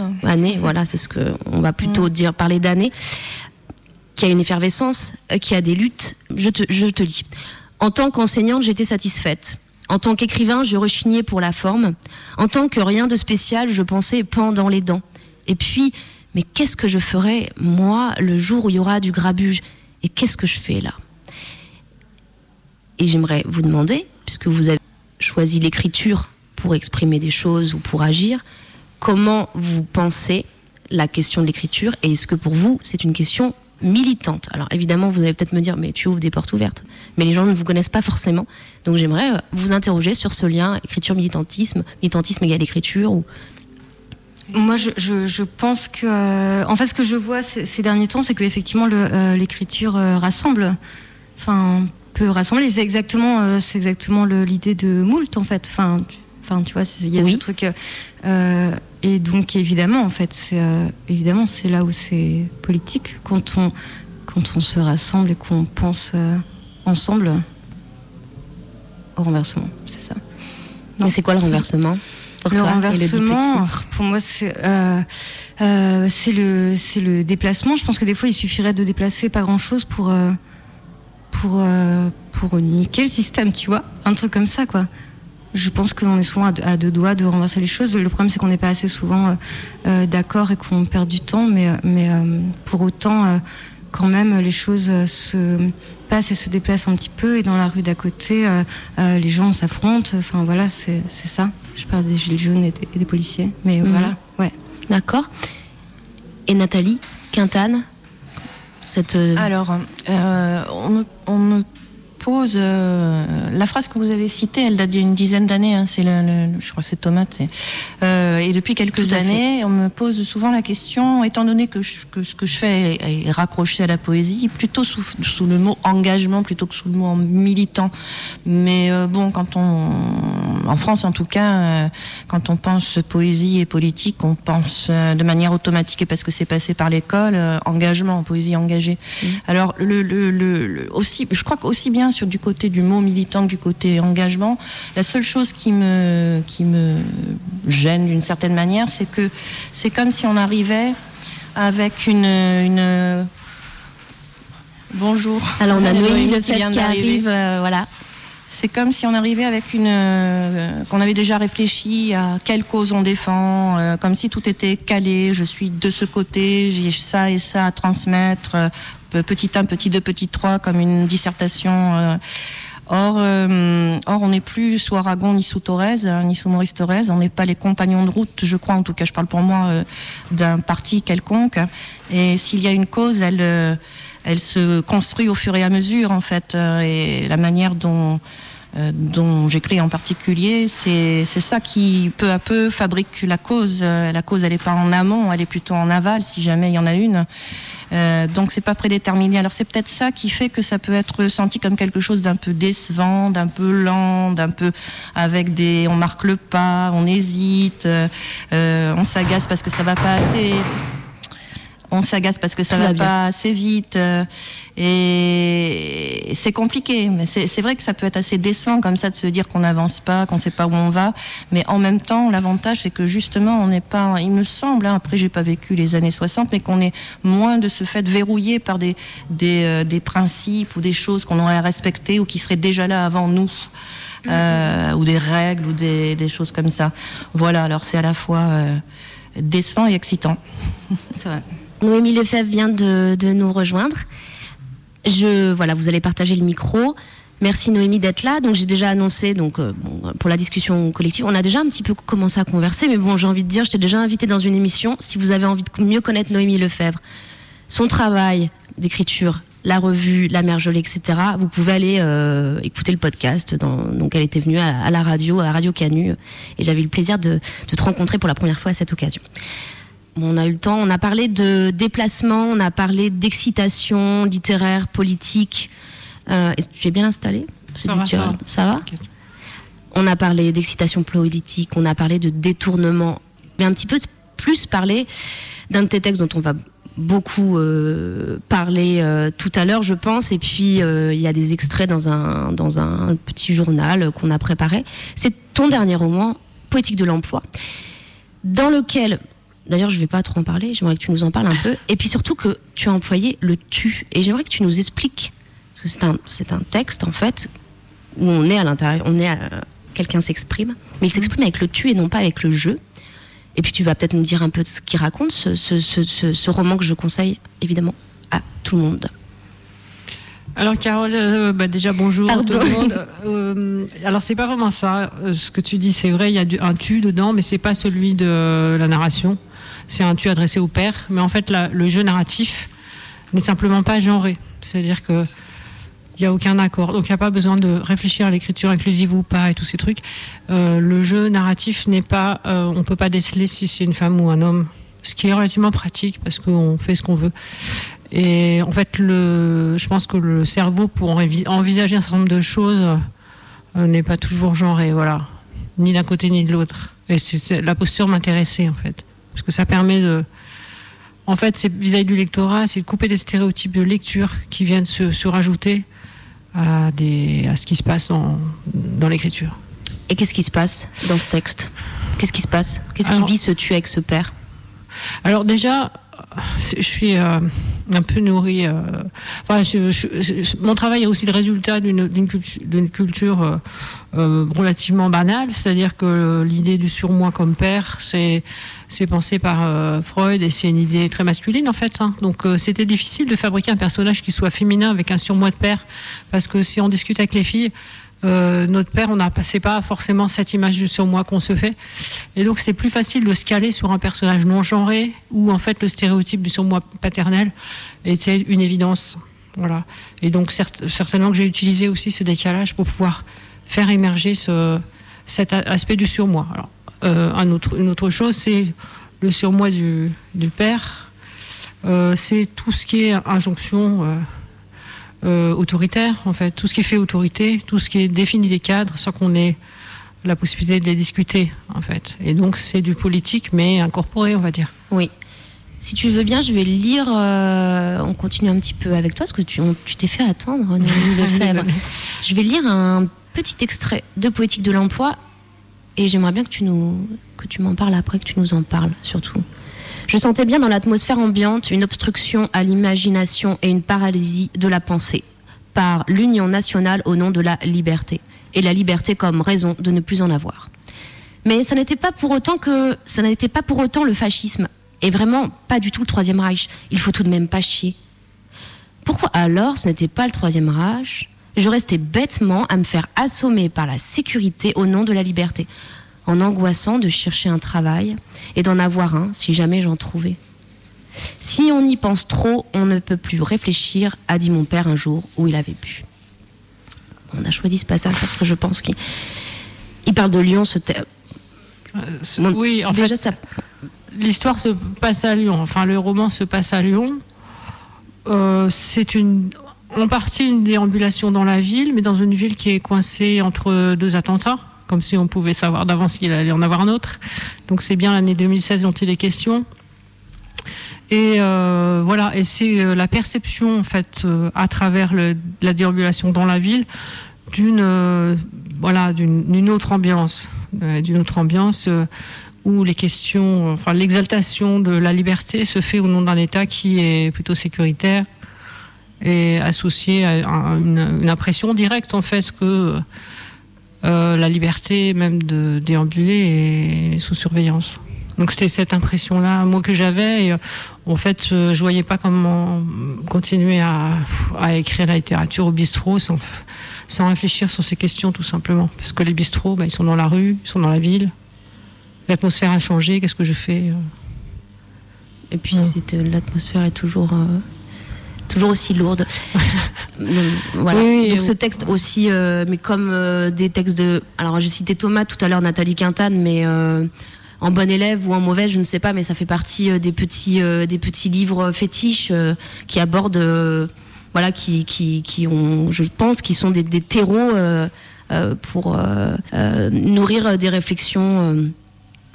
euh, hein. voilà, c'est ce que on va plutôt Mm. dire, parler d'années qui a une effervescence, euh, qui a des luttes. Je te, lis. En tant qu'enseignante, j'étais satisfaite. En tant qu'écrivain, je rechignais pour la forme. En tant que rien de spécial, je pensais pendant les dents. Et puis, mais qu'est-ce que je ferai, moi, le jour où il y aura du grabuge? Et qu'est-ce que je fais là? Et j'aimerais vous demander, puisque vous avez choisi l'écriture pour exprimer des choses ou pour agir, comment vous pensez la question de l'écriture? Et est-ce que pour vous c'est une question militante Alors évidemment vous allez peut-être me dire mais tu ouvres des portes ouvertes, mais les gens ne vous connaissent pas forcément, donc j'aimerais euh, vous interroger sur ce lien écriture militantisme, militantisme égale écriture ou Moi, je, je, je pense que, euh, en fait, ce que je vois ces, ces derniers temps, c'est que effectivement, euh, l'écriture euh, rassemble, enfin, peut rassembler. C'est exactement, euh, c'est exactement l'idée de moult, en fait. Enfin, tu- Enfin, tu vois, il y a Oui. ce truc. euh, et donc, évidemment, en fait, c'est euh, évidemment, c'est là où c'est politique quand on quand on se rassemble et qu'on pense euh, ensemble au renversement. C'est ça. Mais c'est quoi le renversement pour le toi, renversement, pour moi, c'est euh, c'est le c'est le déplacement. Je pense que des fois, il suffirait de déplacer pas grand chose pour pour pour niquer le système, tu vois, un truc comme ça, quoi. Je pense qu'on est souvent à deux, doigts de renverser les choses. Le problème, c'est qu'on n'est pas assez souvent euh, euh, d'accord et qu'on perd du temps, mais mais euh, pour autant. euh, quand même, les choses se passent et se déplacent un petit peu. Et dans la rue d'à côté, euh, euh, les gens s'affrontent. Enfin, voilà, c'est ça. Je parle des gilets jaunes et des, et des policiers. Mais Mhm. voilà, ouais. D'accord. Et Nathalie Quintane cette, Alors, euh, on, on me pose euh, la phrase que vous avez citée, elle date d'il y a une dizaine d'années. hein, c'est le, le- je crois que c'est Tomate. euh, et depuis quelques fait. années, on me pose souvent la question, étant donné que, je- que ce que je fais est, est raccroché à la poésie, plutôt sous, sous le mot engagement plutôt que sous le mot militant. Mais euh, bon, quand on, en France en tout cas, euh, quand on pense poésie et politique, on pense de manière automatique et parce que c'est passé par l'école, engagement, poésie engagée. Alors le, le, le- le- aussi, je crois qu'aussi bien sur du côté du mot militant que du côté engagement, la seule chose qui me qui me gêne d'une certaine manière, c'est que c'est comme si on arrivait avec une une Bonjour. Alors on a <laughs> Noémie qui Lefebvre vient qui d'arriver. arrive, euh, voilà. C'est comme si on arrivait avec une euh, qu'on avait déjà réfléchi à quelle cause on défend, euh, comme si tout était calé. Je suis de ce côté, j'ai ça et ça à transmettre, petit 1, petit 2, petit 3, comme une dissertation. euh. Or, euh, or, on n'est plus sous Aragon ni sous Thorez, hein, ni sous Maurice Thorez. On n'est pas les compagnons de route, je crois, en tout cas, je parle pour moi, euh, d'un parti quelconque. Et s'il y a une cause, elle, se construit au fur et à mesure, en fait. et la manière dont, dont j'écris en particulier, c'est ça qui, peu à peu, fabrique la cause. La cause, elle n'est pas en amont, elle est plutôt en aval, si jamais il y en a une. Euh, donc c'est pas prédéterminé. Alors c'est peut-être ça qui fait que ça peut être senti comme quelque chose d'un peu décevant, d'un peu lent, d'un peu avec des, on marque le pas, on hésite, euh, euh, on s'agace parce que ça va pas assez. On s'agace parce que ça Tout va pas assez vite euh, et c'est compliqué. Mais c'est c'est vrai que ça peut être assez décevant comme ça de se dire qu'on n'avance pas, qu'on sait pas où on va. Mais en même temps, l'avantage c'est que justement on n'est pas, il me semble, hein, après j'ai pas vécu les années 60, mais qu'on est moins de ce fait verrouillé par des des, euh, des principes ou des choses qu'on aurait respectées ou qui seraient déjà là avant nous. Euh, ou des règles ou des, des choses comme ça. Voilà, alors c'est à la fois euh, décevant et excitant. C'est vrai. Noémie Lefebvre vient de, nous rejoindre. Je, voilà, vous allez partager le micro. Merci Noémie d'être là. Donc j'ai déjà annoncé donc euh, pour la discussion collective, on a déjà un petit peu commencé à converser, mais bon, j'ai envie de dire, je déjà invité dans une émission. Si vous avez envie de mieux connaître Noémie Lefebvre, son travail d'écriture, la revue, la mère gelée, etc. Vous pouvez aller euh, écouter le podcast. Donc elle était venue à, la radio, à Radio Canu, et j'avais eu le plaisir de te rencontrer pour la première fois à cette occasion. On a eu le temps, on a parlé de déplacement, on a parlé d'excitation littéraire, politique. Euh, est-ce que tu es bien installé? Ça va, ça va. ça va? On a parlé d'excitation politique, on a parlé de détournement, mais un petit peu plus parlé d'un de tes textes dont on va beaucoup euh, parler euh, tout à l'heure, je pense. Et puis, il y a des extraits dans un, dans un petit journal qu'on a préparé. C'est ton dernier roman, Poétique de l'emploi, dans lequel, d'ailleurs, je vais pas trop en parler, j'aimerais que tu nous en parles un peu. Et puis surtout que tu as employé le tu. Et j'aimerais que tu nous expliques, parce que c'est un, c'est un texte, en fait, où on est à l'intérieur, on est à- quelqu'un s'exprime, mais il s'exprime avec le tu et non pas avec le je. Et puis tu vas peut-être nous dire un peu de ce qu'il raconte, ce, ce- ce- ce- ce roman que je conseille évidemment à tout le monde. Alors Carole, euh, bah, déjà bonjour Pardon. tout le monde. Euh, alors c'est pas vraiment ça. Euh, ce que tu dis, c'est vrai, il y a du- un tu dedans, mais c'est pas celui de la narration. C'est un tu adressé au père. Mais en fait, le jeu narratif n'est simplement pas genré. C'est-à-dire que il n'y a aucun accord. Donc il n'y a pas besoin de réfléchir à l'écriture inclusive ou pas et tous ces trucs. Euh, le jeu narratif n'est pas, euh, on peut pas déceler si c'est une femme ou un homme, ce qui est relativement pratique parce qu'on fait ce qu'on veut. Et en fait, je pense que le cerveau, pour envi- envisager un certain nombre de choses, euh, n'est pas toujours genré. Voilà. ni d'un côté ni de l'autre. Et c'est- la posture m'intéressait en fait, parce que ça permet de, en fait, c'est vis-à-vis du lectorat, c'est de couper des stéréotypes de lecture qui viennent se, se rajouter à, des, à ce qui se passe dans, dans l'écriture. Et qu'est-ce qui se passe dans ce texte? Qu'est-ce qui se passe? Qu'est-ce qui vit ce tu avec ce père? Alors déjà, je suis euh, un peu nourrie. euh, mon travail est aussi le résultat d'une d'une cultu- d'une culture euh, relativement banale, c'est-à-dire que l'idée du surmoi comme père, c'est pensé par Freud et c'est une idée très masculine en fait. hein. Donc c'était difficile de fabriquer un personnage qui soit féminin avec un surmoi de père, parce que si on discute avec les filles. Euh, notre père, on n'a pas, c'est pas forcément cette image du surmoi qu'on se fait. Et donc, c'est plus facile de se caler sur un personnage non genré où, en fait, le stéréotype du surmoi paternel était une évidence. Voilà. Et donc, certainement que j'ai utilisé aussi ce décalage pour pouvoir faire émerger ce, cet aspect du surmoi. Alors, euh, une autre chose, c'est le surmoi du, du père. Euh, c'est tout ce qui est injonction euh, autoritaire, en fait, tout ce qui fait autorité, tout ce qui est défini des cadres sans qu'on ait la possibilité de les discuter, en fait. Et donc, c'est du politique, mais incorporé, on va dire. Oui. Si tu veux bien, je vais lire. euh, on continue un petit peu avec toi, parce que tu t'es fait attendre, <laughs> Lefebvre. Je vais lire un petit extrait de Poétique de l'emploi, et j'aimerais bien que tu nous, que tu m'en parles après, que tu nous en parles surtout. Je sentais bien dans l'atmosphère ambiante une obstruction à l'imagination et une paralysie de la pensée par l'Union nationale au nom de la liberté, et la liberté comme raison de ne plus en avoir. Mais ça n'était pas pour autant que ça n'était pas pour autant le fascisme et vraiment pas du tout le troisième Reich. Il faut tout de même pas chier. Pourquoi alors ce n'était pas le troisième Reich? Je restais bêtement à me faire assommer par la sécurité au nom de la liberté, en angoissant de chercher un travail et d'en avoir un si jamais j'en trouvais. Si on y pense trop, on ne peut plus réfléchir, a dit mon père un jour où il avait bu. On a choisi ce passage parce que je pense qu'il il parle de Lyon, ce thème. oui, en déjà, fait, l'histoire se passe à Lyon. Enfin, le roman se passe à Lyon. Euh, c'est une, en partie une déambulation dans la ville, mais dans une ville qui est coincée entre deux attentats, comme si on pouvait savoir d'avance qu'il allait en avoir un autre. Donc c'est bien l'année 2016 dont il est question. Et euh, voilà, et c'est euh, la perception en fait euh, à travers la déambulation dans la ville d'une voilà d'une autre ambiance, d'une autre ambiance où les questions, enfin l'exaltation de la liberté se fait au nom d'un État qui est plutôt sécuritaire et associé à un- une, une impression directe en fait que euh, la liberté même de déambuler est sous surveillance. Donc c'était cette impression-là, moi que j'avais. Et, euh, en fait, euh, je voyais pas comment continuer à, à écrire la littérature au bistrot sans, sans réfléchir sur ces questions, tout simplement. Parce que les bistrots, bah, ils sont dans la rue, ils sont dans la ville. L'atmosphère a changé. Qu'est-ce que je fais euh? Et puis l'atmosphère est toujours, toujours aussi lourde. <laughs> Donc, voilà. Oui, Donc ce texte aussi, euh, mais comme euh, des textes de... Alors j'ai cité Thomas tout à l'heure, Nathalie Quintane, mais euh, en bon élève ou en mauvais, je ne sais pas, mais ça fait partie des, petits, des petits livres fétiches qui abordent... voilà, qui, qui, qui ont, je pense, qui sont des, des terreaux pour nourrir des réflexions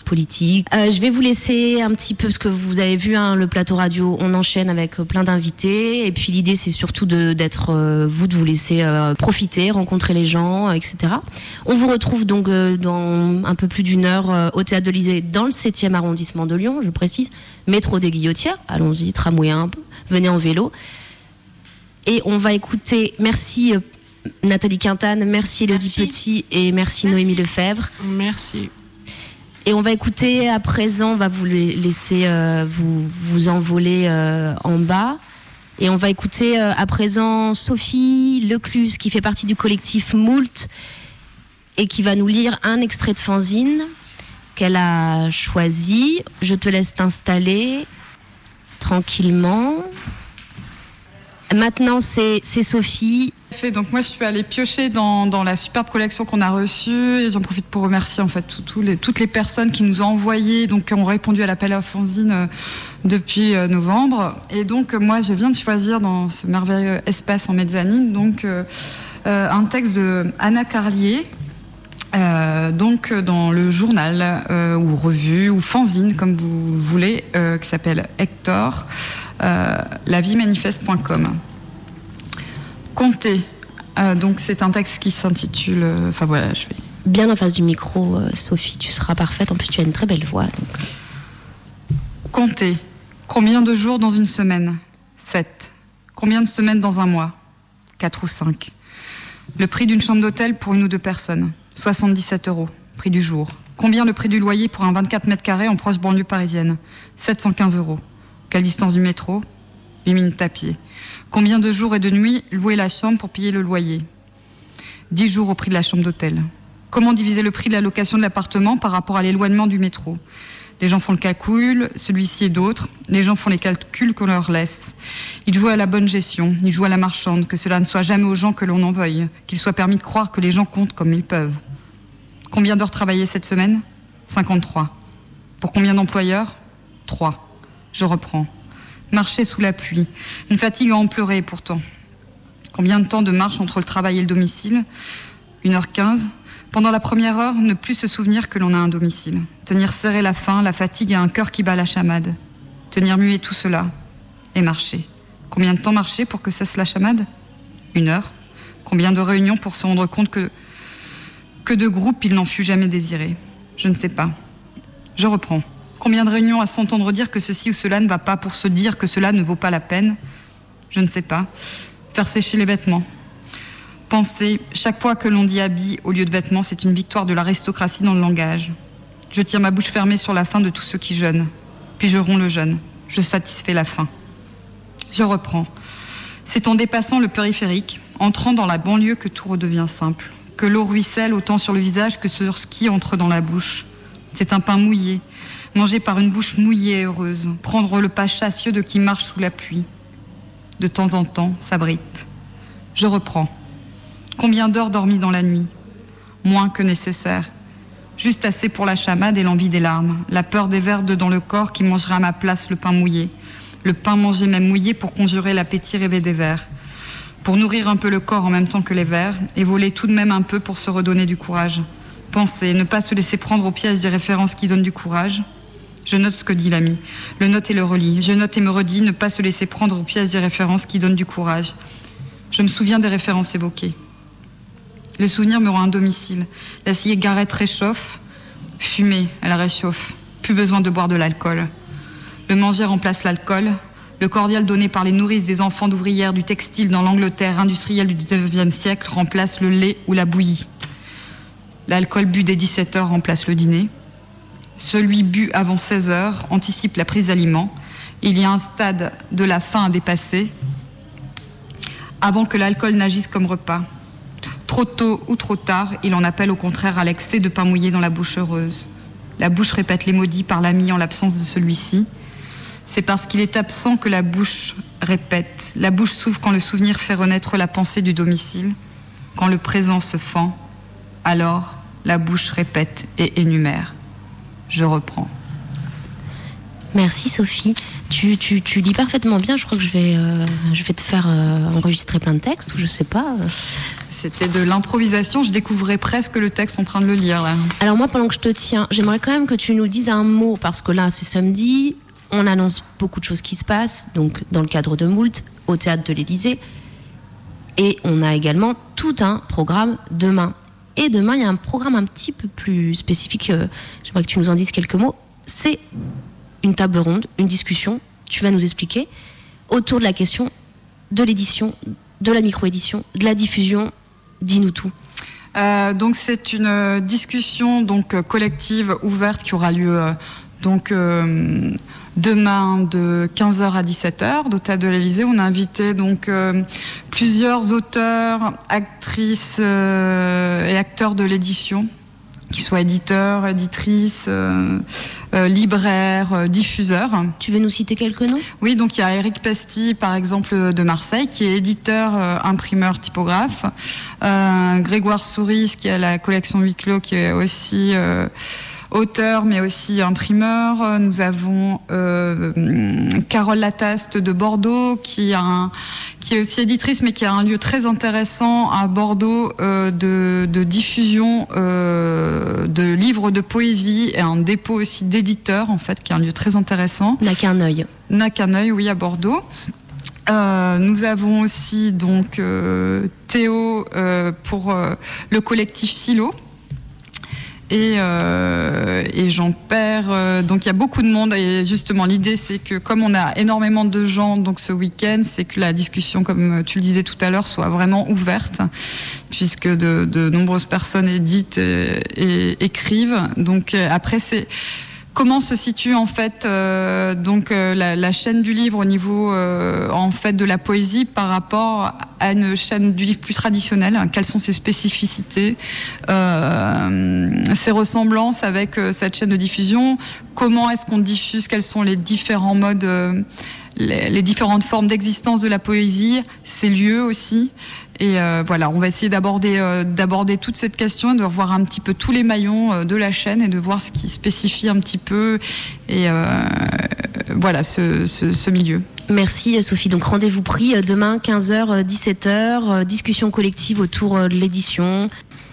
politique. Euh, je vais vous laisser un petit peu, parce que vous avez vu hein, le plateau radio, on enchaîne avec euh, plein d'invités. Et puis l'idée, c'est surtout de- d'être euh, vous, de vous laisser euh, profiter, rencontrer les gens, euh, etc. On vous retrouve donc euh, dans un peu plus d'une heure euh, au Théâtre de l'Élysée, dans le 7e arrondissement de Lyon, je précise. Métro des Guillotières, allons-y, tramway 1, venez en vélo. Et on va écouter, merci Nathalie Quintane, merci Elodie Petit et merci, Noémie Lefebvre. Merci. Et on va écouter à présent, on va vous la- laisser euh, vous, vous envoler euh, en bas. Et on va écouter euh, à présent Sophie Lecluse, qui fait partie du collectif Moult, et qui va nous lire un extrait de fanzine qu'elle a choisi. Je te laisse t'installer tranquillement. Maintenant, c'est Sophie. Donc moi je suis allée piocher dans, la superbe collection qu'on a reçue et j'en profite pour remercier en fait toutes les personnes qui nous ont envoyé donc qui ont répondu à l'appel à fanzine euh, depuis euh, novembre et donc euh, moi je viens de choisir dans ce merveilleux espace en mezzanine donc un texte de Anna Carlier donc dans le journal ou revue ou fanzine comme vous voulez qui s'appelle Hector laviemanifeste.com comptez Euh, donc c'est un texte qui s'intitule euh, enfin voilà je vais Bien en face du micro, euh, Sophie, tu seras parfaite. En plus, tu as une très belle voix. donc. Comptez. Combien de jours dans une semaine? 7. Combien de semaines dans un mois? 4 ou 5. Le prix d'une chambre d'hôtel pour une ou deux personnes? 77 euros. Prix du jour. Combien le prix du loyer pour un 24 mètres carrés en proche banlieue parisienne? 715 euros. Quelle distance du métro 8 minutes à pied. Combien de jours et de nuits louer la chambre pour payer le loyer? 10 jours au prix de la chambre d'hôtel. Comment diviser le prix de la location de l'appartement par rapport à l'éloignement du métro? Les gens font le calcul, celui-ci et d'autres. Les gens font les calculs qu'on leur laisse. Ils jouent à la bonne gestion, ils jouent à la marchande, que cela ne soit jamais aux gens que l'on en veuille, qu'il soit permis de croire que les gens comptent comme ils peuvent. Combien d'heures travaillées cette semaine? 53. Pour combien d'employeurs? 3. Je reprends. Marcher sous la pluie. Une fatigue à en pleurer pourtant. Combien de temps de marche entre le travail et le domicile? 1h15. Pendant la première heure, ne plus se souvenir que l'on a un domicile. Tenir serré la faim, la fatigue et un cœur qui bat la chamade. Tenir muet tout cela. Et marcher. Combien de temps marcher pour que cesse la chamade? Une heure. Combien de réunions pour se rendre compte que, que de groupes il n'en fut jamais désiré? Je ne sais pas. Je reprends. Combien de réunions à s'entendre dire que ceci ou cela ne va pas pour se dire que cela ne vaut pas la peine? Je ne sais pas. Faire sécher les vêtements. Penser, chaque fois que l'on dit habit au lieu de vêtements, c'est une victoire de l'aristocratie dans le langage. Je tiens ma bouche fermée sur la faim de tous ceux qui jeûnent. Puis je romps le jeûne. Je satisfais la faim. Je reprends. C'est en dépassant le périphérique, entrant dans la banlieue que tout redevient simple. Que l'eau ruisselle autant sur le visage que sur ce qui entre dans la bouche. C'est un pain mouillé, mangé par une bouche mouillée et heureuse. Prendre le pas chassieux de qui marche sous la pluie. De temps en temps, s'abrite. Je reprends. Combien d'heures dormies dans la nuit? Moins que nécessaire. Juste assez pour la chamade et l'envie des larmes. La peur des vers dans le corps qui mangera à ma place le pain mouillé. Le pain mangé même mouillé pour conjurer l'appétit rêvé des vers. Pour nourrir un peu le corps en même temps que les vers. Et voler tout de même un peu pour se redonner du courage. Penser, ne pas se laisser prendre au piège des références qui donnent du courage. Je note ce que dit l'ami. Le note et le relis. Je note et me redis, ne pas se laisser prendre au piège des références qui donnent du courage. Je me souviens des références évoquées. Le souvenir me rend un domicile. La cigarette réchauffe. Fumée, elle réchauffe. Plus besoin de boire de l'alcool. Le manger remplace l'alcool. Le cordial donné par les nourrices des enfants d'ouvrières du textile dans l'Angleterre industrielle du 19e siècle remplace le lait ou la bouillie. L'alcool bu dès 17 heures remplace le dîner. Celui bu avant 16 heures anticipe la prise d'aliments. Il y a un stade de la faim à dépasser avant que l'alcool n'agisse comme repas. Trop tôt ou trop tard, il en appelle au contraire à l'excès de pain mouillé dans la bouche heureuse. La bouche répète les maudits par l'ami en l'absence de celui-ci. C'est parce qu'il est absent que la bouche répète. La bouche s'ouvre quand le souvenir fait renaître la pensée du domicile. Quand le présent se fend, alors la bouche répète et énumère. Je reprends. Merci Sophie. Tu, tu, tu lis parfaitement bien. Je crois que je vais, euh, je vais te faire euh, enregistrer plein de textes ou je sais pas. C'était de l'improvisation. Je découvrais presque le texte en train de le lire là. Alors moi, pendant que je te tiens, j'aimerais quand même que tu nous dises un mot parce que là, c'est samedi. On annonce beaucoup de choses qui se passent. Donc dans le cadre de Moult, au théâtre de l'Élysée. Et on a également tout un programme demain. Et demain, il y a un programme un petit peu plus spécifique. euh, J'aimerais que tu nous en dises quelques mots. C'est une table ronde, une discussion. Tu vas nous expliquer autour de la question de l'édition, de la micro-édition, de la diffusion. Dis-nous tout. Euh, donc c'est une euh, discussion donc collective ouverte qui aura lieu donc demain de 15h à 17h d'Hôtel de l'Élysée. On a invité donc euh, plusieurs auteurs, actrices euh, et acteurs de l'édition qui soient éditeurs, éditrices, euh, euh, libraires, euh, diffuseurs. Tu veux nous citer quelques noms? Oui, donc il y a Eric Pesti, par exemple, de Marseille, qui est éditeur, imprimeur, typographe. Grégoire Souris, qui a la collection Huis clos, qui est aussi auteur, mais aussi imprimeur. Nous avons euh, Carole Lataste de Bordeaux, qui, a un, qui est aussi éditrice, mais qui a un lieu très intéressant à Bordeaux euh, de, de, diffusion euh, de livres de poésie et un dépôt aussi d'éditeurs, en fait, qui est un lieu très intéressant. N'a qu'un œil. N'a qu'un œil, oui, à Bordeaux. Euh, nous avons aussi donc euh, Théo euh, pour le collectif Silo. Et, et j'en perds. donc il y a beaucoup de monde et justement l'idée c'est que comme on a énormément de gens donc ce week-end, c'est que la discussion, comme tu le disais tout à l'heure, soit vraiment ouverte puisque de, nombreuses personnes éditent et, et écrivent. Donc après c'est Comment se situe en fait euh, donc euh, la, chaîne du livre au niveau euh, en fait de la poésie par rapport à une chaîne du livre plus traditionnelle? Quelles sont ses spécificités, ses ressemblances avec cette chaîne de diffusion? Comment est-ce qu'on diffuse? Quels sont les différents modes les, les, différentes formes d'existence de la poésie, ses lieux aussi? Et euh, voilà, on va essayer d'aborder euh, d'aborder toute cette question, de revoir un petit peu tous les maillons euh, de la chaîne et de voir ce qui spécifie un petit peu et voilà ce, milieu. Merci Sophie. Donc rendez-vous pris demain 15h 17h discussion collective autour de l'édition.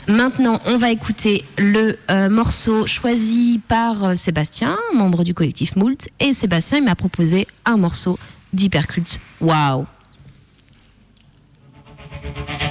Maintenant, on va écouter le morceau choisi par Sébastien, membre du collectif Moult. Et Sébastien, il m'a proposé un morceau d'Hypercult. Waouh! Thank you.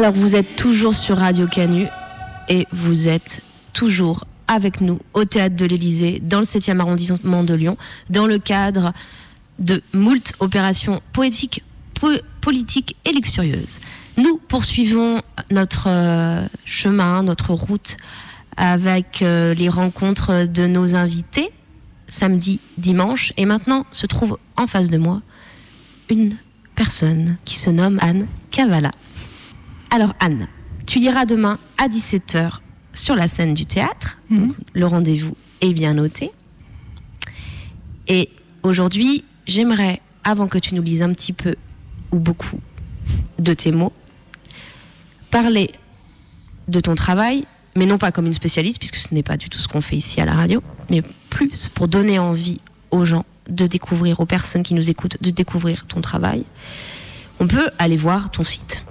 Alors vous êtes toujours sur Radio Canu et vous êtes toujours avec nous au théâtre de l'Élysée dans le 7e arrondissement de Lyon dans le cadre de moult opérations poétiques, po- politiques et luxurieuses. Nous poursuivons notre euh, chemin, notre route avec euh, les rencontres de nos invités samedi, dimanche et maintenant se trouve en face de moi une personne qui se nomme Anne Cavala. Alors Anne, tu liras demain à 17h sur la scène du théâtre. Donc, le rendez-vous est bien noté. Et aujourd'hui, j'aimerais, avant que tu nous lises un petit peu ou beaucoup de tes mots, parler de ton travail, mais non pas comme une spécialiste, puisque ce n'est pas du tout ce qu'on fait ici à la radio, mais plus pour donner envie aux gens de découvrir, aux personnes qui nous écoutent, de découvrir ton travail. On peut aller voir ton site.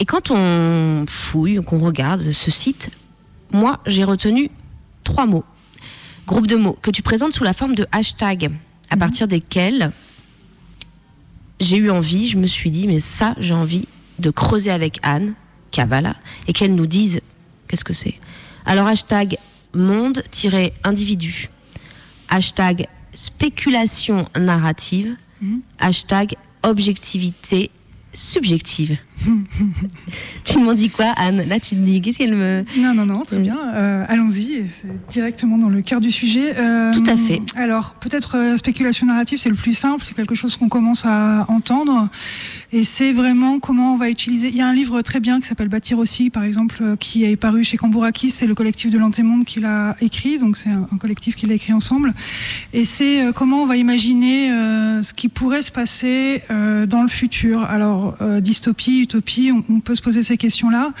Et quand on fouille, qu'on regarde ce site, moi, j'ai retenu trois mots. Groupe de mots que tu présentes sous la forme de hashtag, à partir desquels j'ai eu envie, je me suis dit, mais ça, j'ai envie de creuser avec Anne Cavala et qu'elle nous dise qu'est-ce que c'est. Alors, hashtag monde-individu, hashtag spéculation narrative, hashtag objectivité subjective. <laughs> tu m'en dis quoi, Anne Là, tu te dis, qu'est-ce qu'elle me. Non, non, non, très bien. Euh, Allons-y, c'est directement dans le cœur du sujet. Euh, Tout à fait. Alors, peut-être euh, spéculation narrative, c'est le plus simple, c'est quelque chose qu'on commence à entendre. Et c'est vraiment comment on va utiliser. Il y a un livre très bien qui s'appelle Bâtir aussi, par exemple, euh, qui est paru chez Cambourakis, c'est le collectif de l'Antémonde qui l'a écrit, donc c'est un, un collectif qui l'a écrit ensemble. Et c'est comment on va imaginer ce qui pourrait se passer dans le futur. Alors, dystopie, on, peut se poser ces questions-là.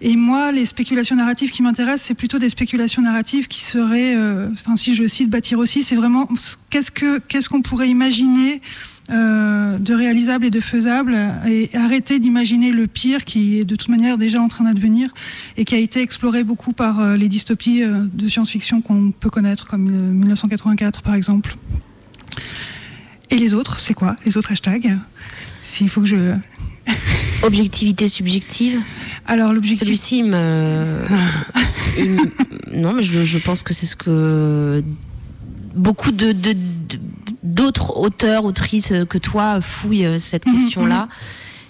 Et moi, les spéculations narratives qui m'intéressent, c'est plutôt des spéculations narratives qui seraient, euh, si je cite bâtir aussi, c'est vraiment qu'est-ce que qu'est-ce qu'on pourrait imaginer euh, de réalisable et de faisable, et arrêter d'imaginer le pire qui est de toute manière déjà en train d'advenir et qui a été exploré beaucoup par euh, les dystopies de science-fiction qu'on peut connaître, comme euh, 1984 par exemple. Et les autres, c'est quoi? Les autres hashtags? S'il faut que je Objectivité subjective Alors, l'objectif. Celui-ci, <laughs> il me. Non, mais je, je pense que c'est ce que beaucoup de, de- de- d'autres auteurs, autrices que toi fouillent euh, cette Mhm, question-là.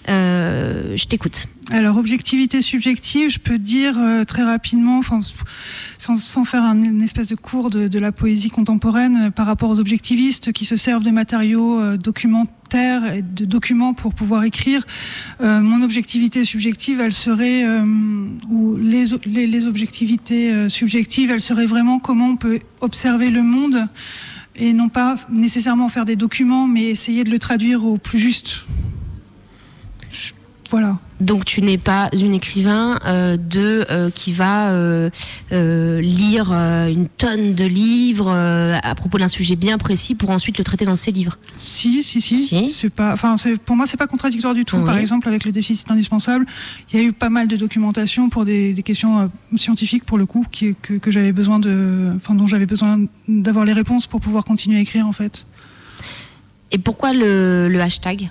Euh, je t'écoute. Alors, objectivité subjective, je peux dire euh, très rapidement, enfin, sans, sans faire un, une espèce de cours de, de la poésie contemporaine, euh, par rapport aux objectivistes qui se servent de matériaux euh, et de documents pour pouvoir écrire. Euh, mon objectivité subjective, elle serait, euh, ou les, les, objectivités euh, subjectives, elle serait vraiment comment on peut observer le monde et non pas nécessairement faire des documents, mais essayer de le traduire au plus juste. Voilà. Donc tu n'es pas une écrivain euh, de euh, qui va euh, lire une tonne de livres à propos d'un sujet bien précis pour ensuite le traiter dans ses livres. Si, si, si. C'est pas, enfin, c'est- pour moi, c'est pas contradictoire du tout. Oui. Par exemple, avec le déficit indispensable, il y a eu pas mal de documentation pour des, des questions scientifiques, pour le coup, qui, que, que j'avais besoin de, enfin, dont j'avais besoin d'avoir les réponses pour pouvoir continuer à écrire, en fait. Et pourquoi le, le hashtag?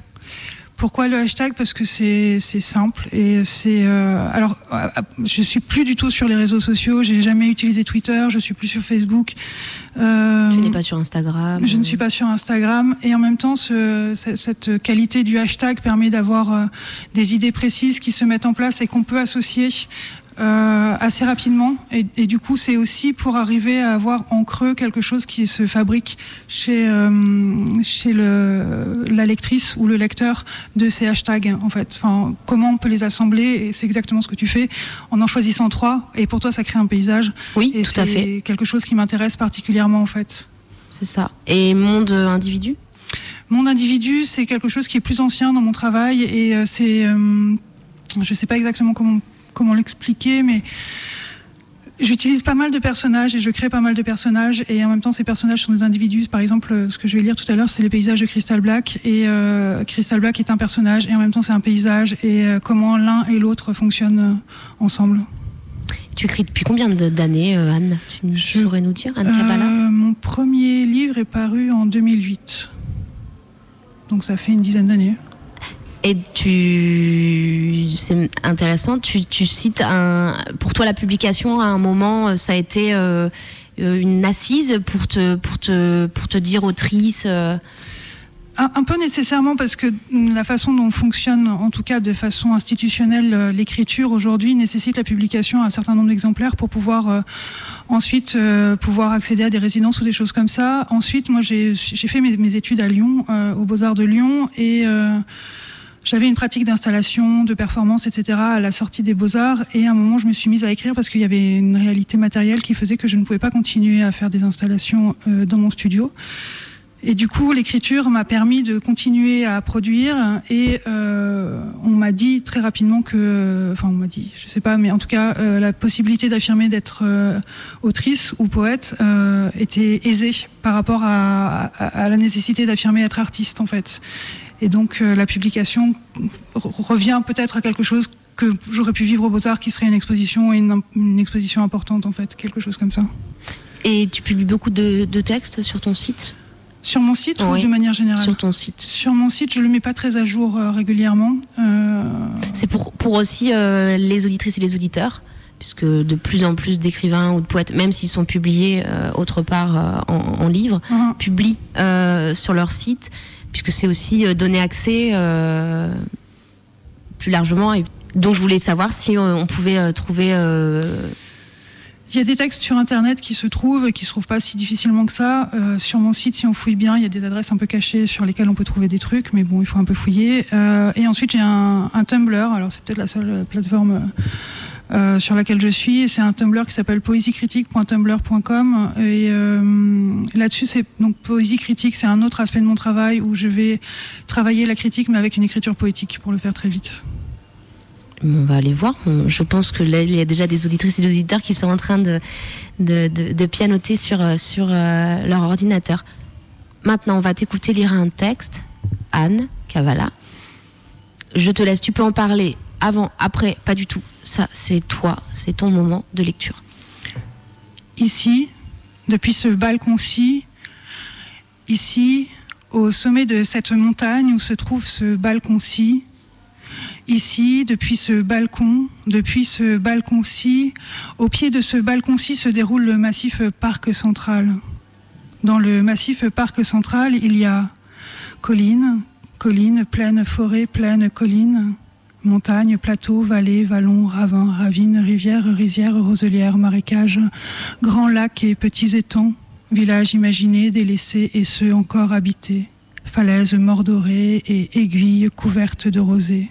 Pourquoi le hashtag? Parce que c'est c'est simple et c'est euh, alors euh, je suis plus du tout sur les réseaux sociaux. J'ai jamais utilisé Twitter. Je suis plus sur Facebook. Euh, Tu n'es pas sur Instagram Je ne suis pas sur Instagram et en même temps, ce- ce- cette qualité du hashtag permet d'avoir euh, des idées précises qui se mettent en place et qu'on peut associer euh, assez rapidement. Et, et du coup, c'est aussi pour arriver à avoir en creux quelque chose qui se fabrique chez, euh, chez le, la lectrice ou le lecteur de ces hashtags. En fait, enfin, comment on peut les assembler Et c'est exactement ce que tu fais en en choisissant trois. Et pour toi, ça crée un paysage. Oui, et tout à c'est fait. Quelque chose qui m'intéresse particulièrement en fait. C'est ça. Et monde euh, individu? Mon individu, c'est quelque chose qui est plus ancien dans mon travail et euh, c'est, euh, je sais pas exactement comment comment l'expliquer, mais J'utilise pas mal de personnages et je crée pas mal de personnages et en même temps ces personnages sont des individus. Par exemple, euh, ce que je vais lire tout à l'heure, c'est les paysages de Crystal Black et euh, Crystal Black est un personnage et en même temps c'est un paysage et euh, comment l'un et l'autre fonctionnent ensemble. Tu écris depuis combien d'années, Anne? Tu saurais nous dire, Anne Euh, mon premier livre est paru en 2008, donc ça fait une dizaine d'années. Et tu, c'est intéressant. Tu, cites pour toi la publication à un moment, ça a été euh, une assise pour te, dire autrice. euh, Un, peu nécessairement parce que la façon dont fonctionne, en tout cas de façon institutionnelle, euh, l'écriture aujourd'hui nécessite la publication à un certain nombre d'exemplaires pour pouvoir euh, ensuite euh, pouvoir accéder à des résidences ou des choses comme ça. Ensuite, moi j'ai fait mes, études à Lyon, euh, aux Beaux-Arts de Lyon, et euh, j'avais une pratique d'installation, de performance, etc. à la sortie des Beaux-Arts. Et à un moment, je me suis mise à écrire parce qu'il y avait une réalité matérielle qui faisait que je ne pouvais pas continuer à faire des installations euh, dans mon studio. Et du coup, l'écriture m'a permis de continuer à produire. Et euh, on m'a dit très rapidement que, enfin, on m'a dit, je sais pas, mais en tout cas, euh, la possibilité d'affirmer d'être autrice ou poète était aisée par rapport à- à la nécessité d'affirmer être artiste, en fait. Et donc, euh, la publication re- revient peut-être à quelque chose que j'aurais pu vivre aux Beaux-Arts, qui serait une exposition et une, une exposition importante, en fait, quelque chose comme ça. Et tu publies beaucoup de, de textes sur ton site? Sur mon site ou de manière générale Sur ton site. Sur mon site, je le mets pas très à jour euh, régulièrement. Euh, C'est pour, pour aussi euh, les auditrices et les auditeurs, puisque de plus en plus d'écrivains ou de poètes, même s'ils sont publiés autre part en, en livre, Mhm. publient sur leur site, puisque c'est aussi euh, donner accès euh, plus largement. Et donc je voulais savoir si euh, on pouvait trouver. Il y a des textes sur Internet qui se trouvent qui se trouvent pas si difficilement que ça. Sur mon site, si on fouille bien, il y a des adresses un peu cachées sur lesquelles on peut trouver des trucs, mais bon, il faut un peu fouiller. Et ensuite, j'ai un, Tumblr. Alors, c'est peut-être la seule plateforme euh, sur laquelle je suis. Et c'est un Tumblr qui s'appelle poésiecritique.tumblr.com. Et euh, là-dessus, c'est donc poésie critique, c'est un autre aspect de mon travail où je vais travailler la critique, mais avec une écriture poétique, pour le faire très vite. On va aller voir. Je pense que il y a déjà des auditrices et des auditeurs qui sont en train de, de, pianoter sur, euh, sur leur ordinateur. Maintenant, on va t'écouter lire un texte. Anne Cavala. Je te laisse, tu peux en parler avant, après, pas du tout. Ça, c'est toi, c'est ton moment de lecture. Ici, depuis ce balcon-ci, ici, au sommet de cette montagne où se trouve ce balcon-ci, ici, depuis ce balcon, depuis ce balcon-ci, au pied de ce balcon-ci se déroule le massif Parc Central. Dans le massif Parc Central, il y a collines, collines, plaines, forêts, plaines, collines, montagnes, plateaux, vallées, vallons, ravins, ravines, rivières, rizières, roselières, marécages, grands lacs et petits étangs, villages imaginés, délaissés et ceux encore habités, falaises mordorées et aiguilles couvertes de rosée.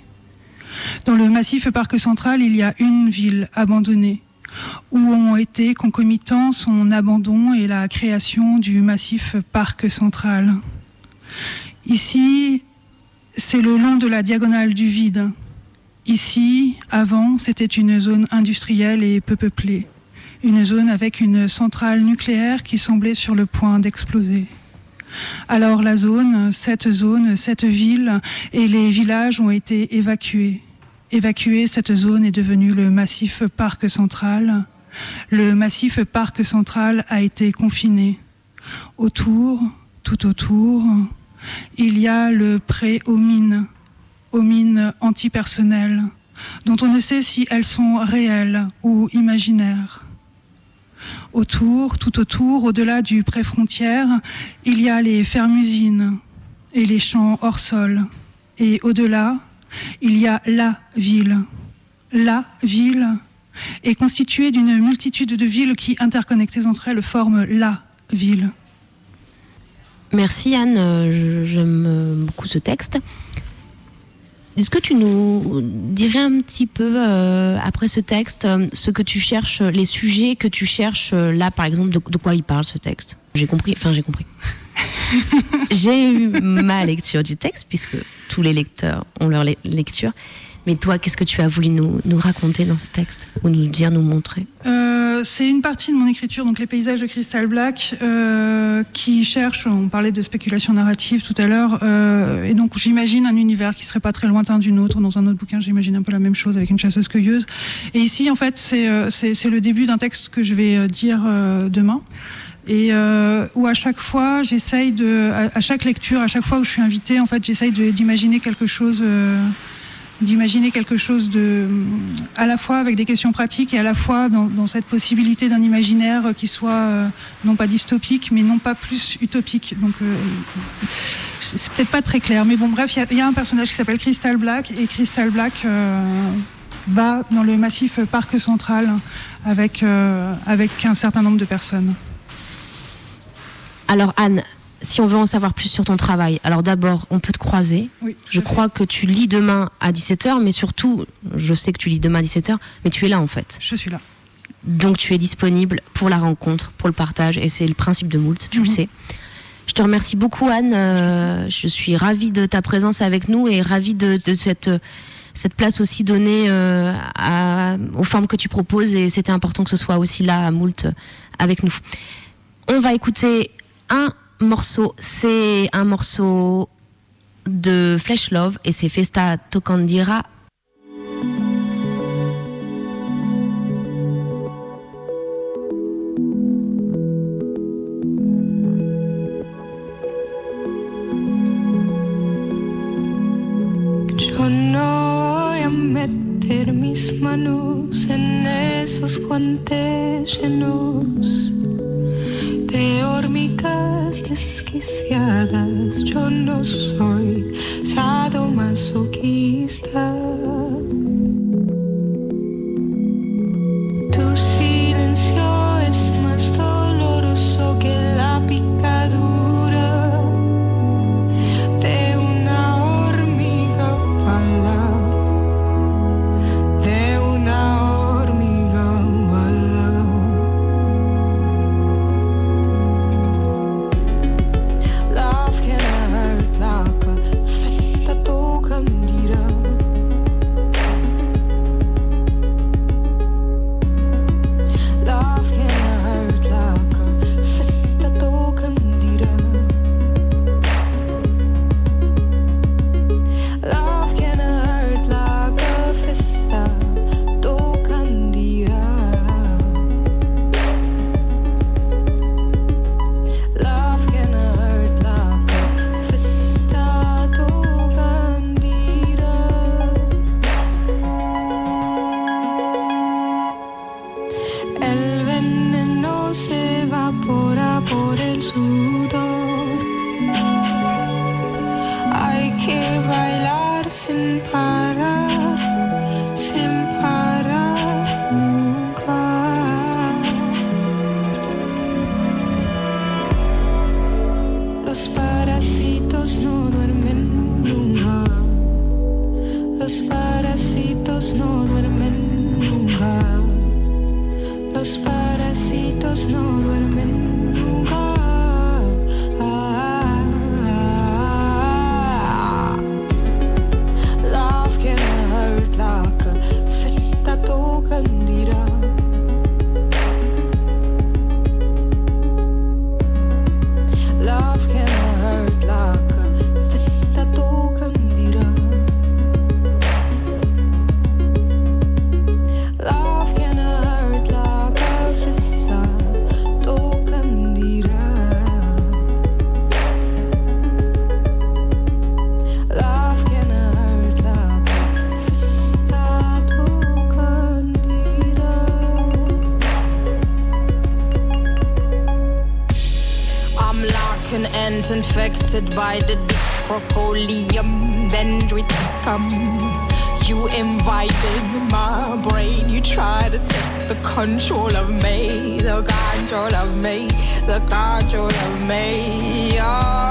Dans le massif Parc Central, il y a une ville abandonnée, où ont été concomitants son abandon et la création du massif Parc Central. Ici, c'est le long de la diagonale du vide. Ici, avant, c'était une zone industrielle et peu peuplée. Une zone avec une centrale nucléaire qui semblait sur le point d'exploser. Alors la zone, cette zone, cette ville et les villages ont été évacués. Évacués, cette zone est devenue le massif Parc Central. Le massif Parc Central a été confiné. Autour, tout autour, il y a le pré aux mines, aux mines antipersonnelles, dont on ne sait si elles sont réelles ou imaginaires. Autour, tout autour, au-delà du pré-frontière, il y a les fermes-usines et les champs hors sol. Et au-delà, il y a la ville. La ville est constituée d'une multitude de villes qui, interconnectées entre elles, forment la ville. Merci Anne, Euh, j'aime euh, beaucoup ce texte. Est-ce que tu nous dirais un petit peu, euh, après ce texte, euh, ce que tu cherches, les sujets que tu cherches euh, là, par exemple, de, de quoi il parle ce texte? J'ai compris, enfin j'ai compris. <laughs> j'ai eu ma lecture du texte, puisque tous les lecteurs ont leur le- lecture. Mais toi, qu'est-ce que tu as voulu nous, raconter dans ce texte Ou nous dire, nous montrer Euh, c'est une partie de mon écriture, donc les paysages de Crystal Black, euh, qui cherche, on parlait de spéculation narrative tout à l'heure, euh, et donc j'imagine un univers qui serait pas très lointain du nôtre. Dans un autre bouquin, j'imagine un peu la même chose avec une chasseuse-cueilleuse. Et ici, en fait, c'est le début d'un texte que je vais dire demain. et où à chaque fois j'essaye de, à, chaque lecture, à chaque fois où je suis invitée, en fait, j'essaye d'imaginer quelque chose, d'imaginer quelque chose de, à la fois avec des questions pratiques et à la fois dans, cette possibilité d'un imaginaire qui soit euh, non pas dystopique, mais non pas plus utopique. Donc euh, c'est peut-être pas très clair, mais bon, bref, il y a- un personnage qui s'appelle Crystal Black et Crystal Black. euh, va dans le massif parc central avec, avec un certain nombre de personnes. Alors Anne, si on veut en savoir plus sur ton travail, alors d'abord, on peut te croiser. Oui, je crois que tu lis demain à 17h, mais surtout, je sais que tu lis demain à 17h, mais tu es là en fait. Je suis là. Donc tu es disponible pour la rencontre, pour le partage, et c'est le principe de Moult, tu le Mhm. sais. Je te remercie beaucoup Anne, Euh, je suis ravie de ta présence avec nous et ravie de, de cette, cette place aussi donnée euh, à- aux formes que tu proposes, et c'était important que ce soit aussi là à Moult euh, avec nous. On va écouter un morceau, c'est un morceau de Flesh Love et c'est Festa Tocandira. Manos en esos guantes llenos de hormigas desquiciadas. Yo no soy sadomasoquista. Tu silencio que bailar sin parar, sin parar nunca. Los parásitos no duermen nunca. Los parásitos no duermen control of me, the control of me, the control of me. Oh,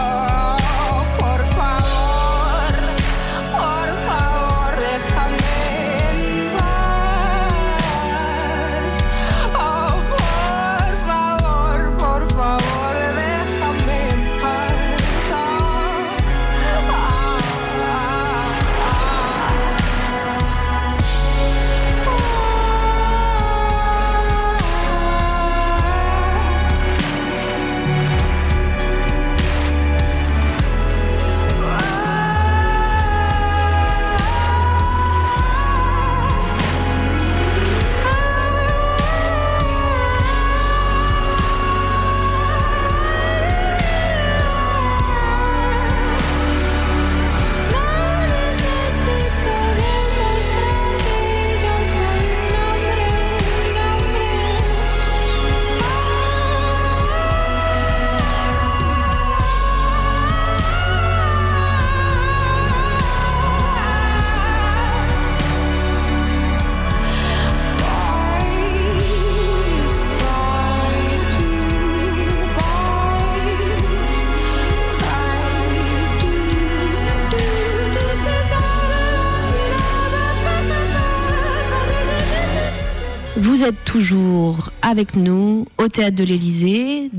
toujours avec nous au théâtre de l'Élysée,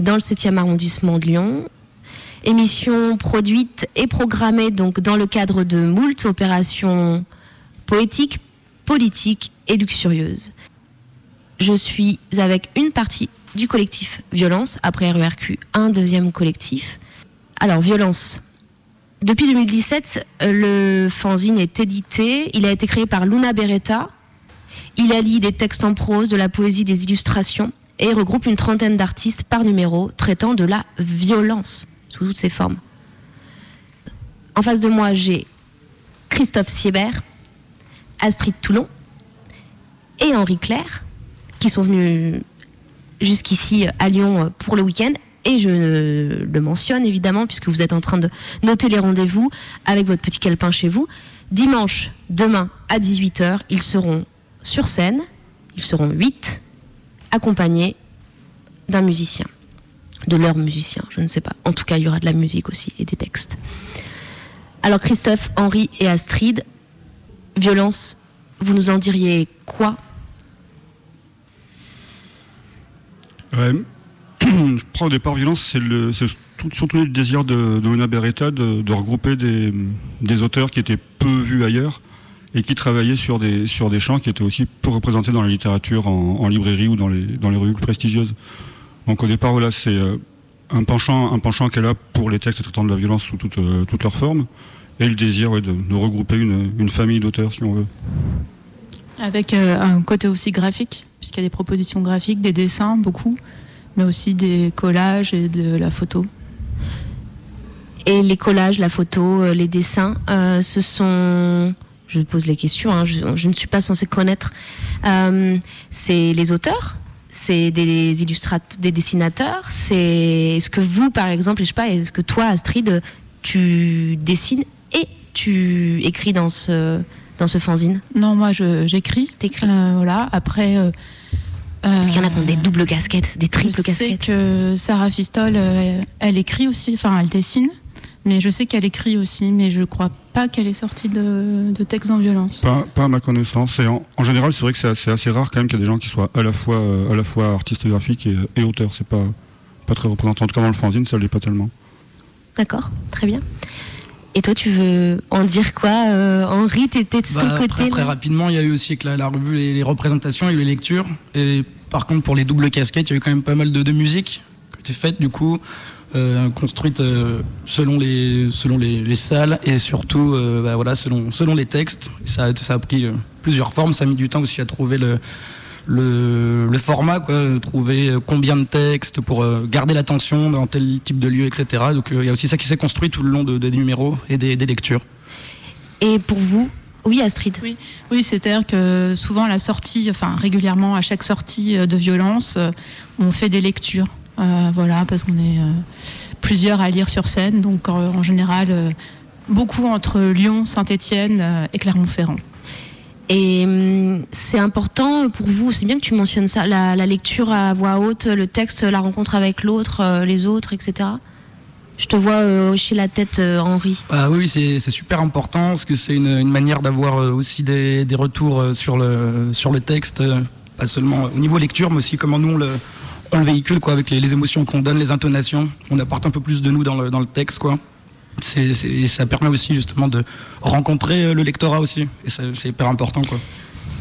dans le 7e arrondissement de Lyon. Émission produite et programmée donc dans le cadre de moult opérations poétiques, politiques et luxurieuses. Je suis avec une partie du collectif Violence, après RERQ, un deuxième collectif. Alors, Violence. Depuis 2017, le fanzine est édité. Il a été créé par Luna Beretta. Il allie des textes en prose, de la poésie, des illustrations et regroupe une trentaine d'artistes par numéro traitant de la violence sous toutes ses formes. En face de moi, j'ai Christophe Siebert, Astrid Toulon et Henri Claire qui sont venus jusqu'ici à Lyon pour le week-end. Et je le mentionne évidemment, puisque vous êtes en train de noter les rendez-vous avec votre petit calepin chez vous. Dimanche, demain à 18h, ils seront sur scène. Ils seront 8, accompagnés d'un musicien. De leur musicien, je ne sais pas. En tout cas, il y aura de la musique aussi et des textes. Alors Christophe, Henri et Astrid, violence, vous nous en diriez quoi? Ouais. <clears throat> Je prends au départ violence, c'est surtout le désir de, de Luna Beretta de, regrouper des auteurs qui étaient peu vus ailleurs et qui travaillaient sur des, sur des champs qui étaient aussi peu représentés dans la littérature en, en librairie ou dans les, dans les revues plus prestigieuses. Donc au départ, voilà, c'est euh, un penchant, un penchant qu'elle a pour les textes traitant de la violence sous toutes euh, toutes leurs formes et le désir ouais, de, de regrouper une, une famille d'auteurs, si on veut. Avec euh, un côté aussi graphique, puisqu'il y a des propositions graphiques, des dessins, beaucoup, mais aussi des collages et de la photo. Et les collages, la photo, les dessins, euh, ce sont. Je pose les questions, hein, je, je ne suis pas censée connaître. Euh, c'est les auteurs c'est des illustrateurs, des dessinateurs. C'est est-ce que vous, par exemple, je sais pas, est-ce que toi, Astrid, tu dessines et tu écris dans ce dans ce fanzine? Non, moi, j'écris. T'écris. Euh, voilà. Après. euh, Est-ce qu'il y en a qui ont des doubles casquettes, des triples je sais casquettes que Sarah Fistol, euh, elle écrit aussi, enfin elle dessine, mais je sais qu'elle écrit aussi, mais je crois pas qu'elle est sortie de, de textes en violence. Pas, pas à ma connaissance. Et en, en général, c'est vrai que c'est assez, assez rare quand même qu'il y a des gens qui soient à la fois, euh, à la fois artistes graphiques et, et auteurs. C'est pas, pas très représentant. En tout cas, dans le fanzine, ça ne l'est pas tellement. D'accord, très bien. Et toi, tu veux en dire quoi, euh, Henri T'étais de ton Bah, côté très rapidement, il y a eu aussi avec la, la revue les, les représentations, il y a eu les lectures. Et par contre, pour les doubles casquettes, il y a eu quand même pas mal de, de musique qui était faite du coup, euh, construite euh, selon les selon les, les salles et surtout euh, bah, voilà selon selon les textes. Ça, a- ça a pris euh, plusieurs formes. Ça a mis du temps aussi à trouver le le, le format, quoi, trouver combien de textes pour euh, garder l'attention dans tel type de lieu, etc. Donc euh, il y a aussi ça qui s'est construit tout le long de- des numéros et des, des lectures. Et pour vous, oui, Astrid Oui, oui c'est-à-dire que souvent à la sortie, enfin régulièrement à chaque sortie de violence, on fait des lectures. Euh, voilà, parce qu'on est euh, plusieurs à lire sur scène, donc euh, en général euh, beaucoup entre Lyon, Saint-Étienne euh, et Clermont-Ferrand. Et hum, c'est important pour vous, c'est bien que tu mentionnes ça, la, la lecture à voix haute, le texte, la rencontre avec l'autre, les autres, etc. Je te vois euh, hocher la tête, euh, Henri. Ah oui, c'est super important parce que c'est une, une manière d'avoir aussi des, des retours sur le, sur le texte, pas seulement au niveau lecture, mais aussi comment nous on le, on le véhicule quoi, avec les, émotions qu'on donne, les intonations. On apporte un peu plus de nous dans le, dans le texte. Quoi. C'est- et ça permet aussi justement de rencontrer euh, le lectorat aussi. Et c'est hyper important. Quoi.